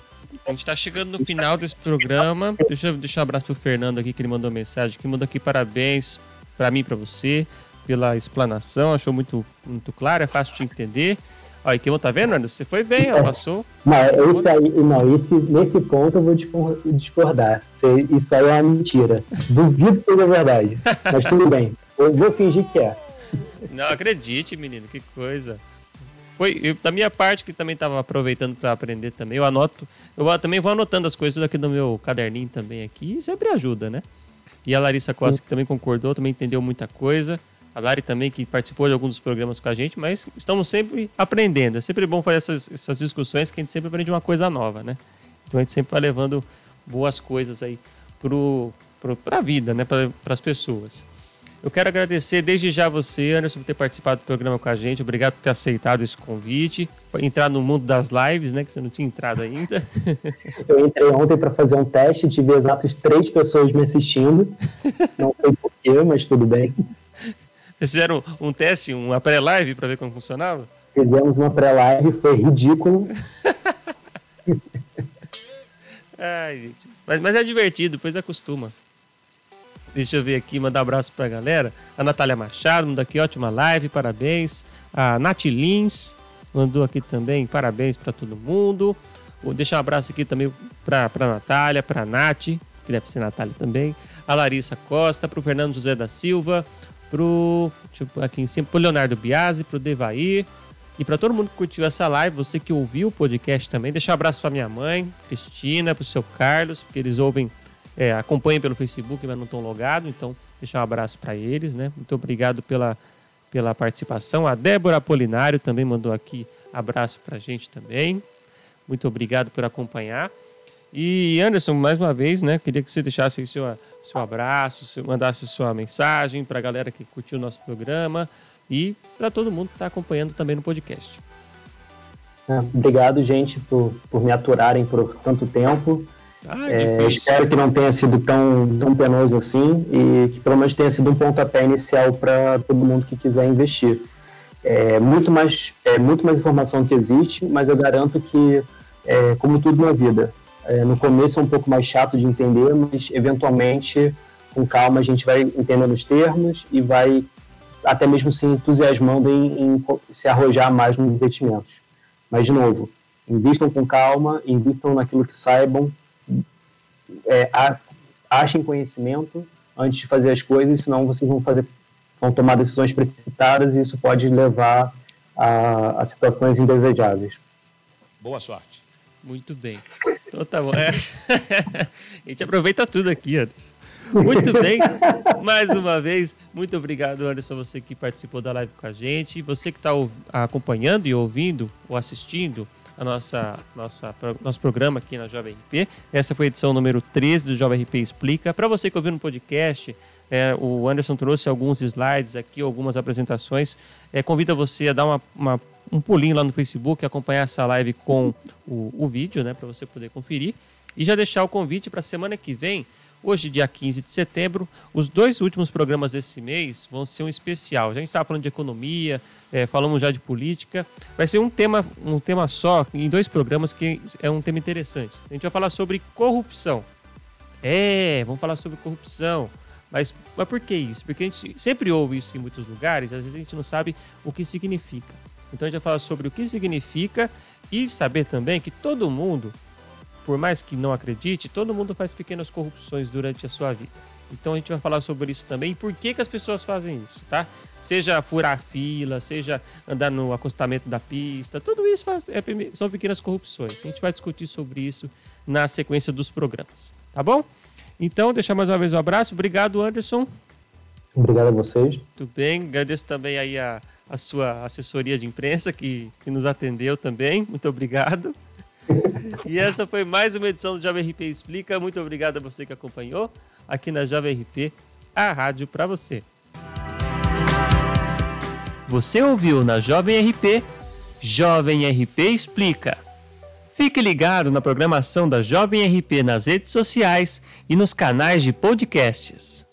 a gente está chegando no final desse programa. Deixa eu deixar um abraço para o Fernando aqui, que ele mandou mensagem, que mandou aqui parabéns para mim e para você pela explanação. Achou muito, muito claro, é fácil de entender. Olha, que tá vendo, Anderson? Você foi bem, ó, passou. Não, esse aí, não esse, nesse ponto eu vou discordar. Isso aí é uma mentira. Duvido que seja verdade. Mas tudo bem. Eu vou fingir que é. Não, acredite, menino, que coisa. Foi, eu, da minha parte, que também estava aproveitando para aprender também, eu anoto, eu também vou anotando as coisas aqui no meu caderninho também aqui, e sempre ajuda, né? E a Larissa Costa, que também concordou, também entendeu muita coisa a Lari também, que participou de alguns dos programas com a gente, mas estamos sempre aprendendo. É sempre bom fazer essas, essas discussões que a gente sempre aprende uma coisa nova, né? Então a gente sempre vai levando boas coisas aí para a vida, né? Para as pessoas. Eu quero agradecer desde já você, Anderson, por ter participado do programa com a gente. Obrigado por ter aceitado esse convite, entrar no mundo das lives, né? Que você não tinha entrado ainda. Eu entrei ontem para fazer um teste, tive exatos três pessoas me assistindo. Não sei porquê, mas tudo bem. Vocês fizeram um teste, uma pré-live para ver como funcionava? Fizemos uma pré-live, foi ridículo. Ai, gente. Mas, mas é divertido, depois acostuma. Deixa eu ver aqui, mandar um abraço pra galera. A Natália Machado mandou aqui, ótima live, parabéns. A Nath Lins mandou aqui também, parabéns para todo mundo. Vou deixar um abraço aqui também pra, pra Natália, pra Nath, que deve ser Natália também. A Larissa Costa, pro Fernando José da Silva, pro, tipo, aqui em cima, pro Leonardo Biasi, pro Devair e para todo mundo que curtiu essa live, você que ouviu o podcast também, deixar um abraço para minha mãe, Cristina, para o seu Carlos, porque eles ouvem, é, acompanham pelo Facebook, mas não estão logados, então deixar um abraço para eles, né? Muito obrigado pela, pela participação. A Débora Apolinário também mandou aqui abraço para a gente também. Muito obrigado por acompanhar. E Anderson, mais uma vez, né? Queria que você deixasse seu seu abraço, seu, mandasse sua mensagem para a galera que curtiu o nosso programa e para todo mundo que está acompanhando também no podcast. É, obrigado, gente, por, por me aturarem por tanto tempo. Ah, é, espero que não tenha sido tão, tão penoso assim e que pelo menos tenha sido um pontapé inicial para todo mundo que quiser investir. é muito mais, é muito mais informação que existe, mas eu garanto que, é, como tudo na vida, é, no começo é um pouco mais chato de entender, mas eventualmente, com calma, a gente vai entendendo os termos e vai até mesmo se entusiasmando em, em se arrojar mais nos investimentos. Mas, de novo, invistam com calma, invistam naquilo que saibam, é, achem conhecimento antes de fazer as coisas, senão vocês vão fazer vão tomar decisões precipitadas e isso pode levar a, a situações indesejáveis. Boa sorte. Muito bem. Então tá bom. É. a gente aproveita tudo aqui, Anderson. Muito bem. Mais uma vez, muito obrigado, Anderson, você que participou da live com a gente. Você que está acompanhando e ouvindo ou assistindo a nossa, nossa, nosso programa aqui na Jovem RP. Essa foi a edição número 13 do Jovem RP Explica. Para você que ouviu no podcast, é, o Anderson trouxe alguns slides aqui, algumas apresentações. É, convida você a dar uma, uma, um pulinho lá no Facebook, acompanhar essa live com o, o vídeo, né, para você poder conferir. E já deixar o convite para a semana que vem Hoje, dia 15 de setembro, os dois últimos programas desse mês vão ser um especial. A gente estava falando de economia, é, falamos já de política. Vai ser um tema, um tema só, em dois programas, que é um tema interessante. A gente vai falar sobre corrupção. É, vamos falar sobre corrupção. Mas, mas por que isso? Porque a gente sempre ouve isso em muitos lugares, às vezes a gente não sabe o que significa. Então a gente vai falar sobre o que significa e saber também que todo mundo por mais que não acredite, todo mundo faz pequenas corrupções durante a sua vida. Então a gente vai falar sobre isso também e por que, que as pessoas fazem isso, tá? Seja furar fila, seja andar no acostamento da pista, tudo isso faz, é, são pequenas corrupções. A gente vai discutir sobre isso na sequência dos programas, tá bom? Então, deixar mais uma vez um abraço. Obrigado, Anderson. Obrigado a vocês. Tudo bem. Agradeço também aí a, a sua assessoria de imprensa que, que nos atendeu também. Muito obrigado. e essa foi mais uma edição do Jovem RP Explica. Muito obrigado a você que acompanhou aqui na Jovem RP, a rádio para você. Você ouviu na Jovem RP, Jovem RP Explica. Fique ligado na programação da Jovem RP nas redes sociais e nos canais de podcasts.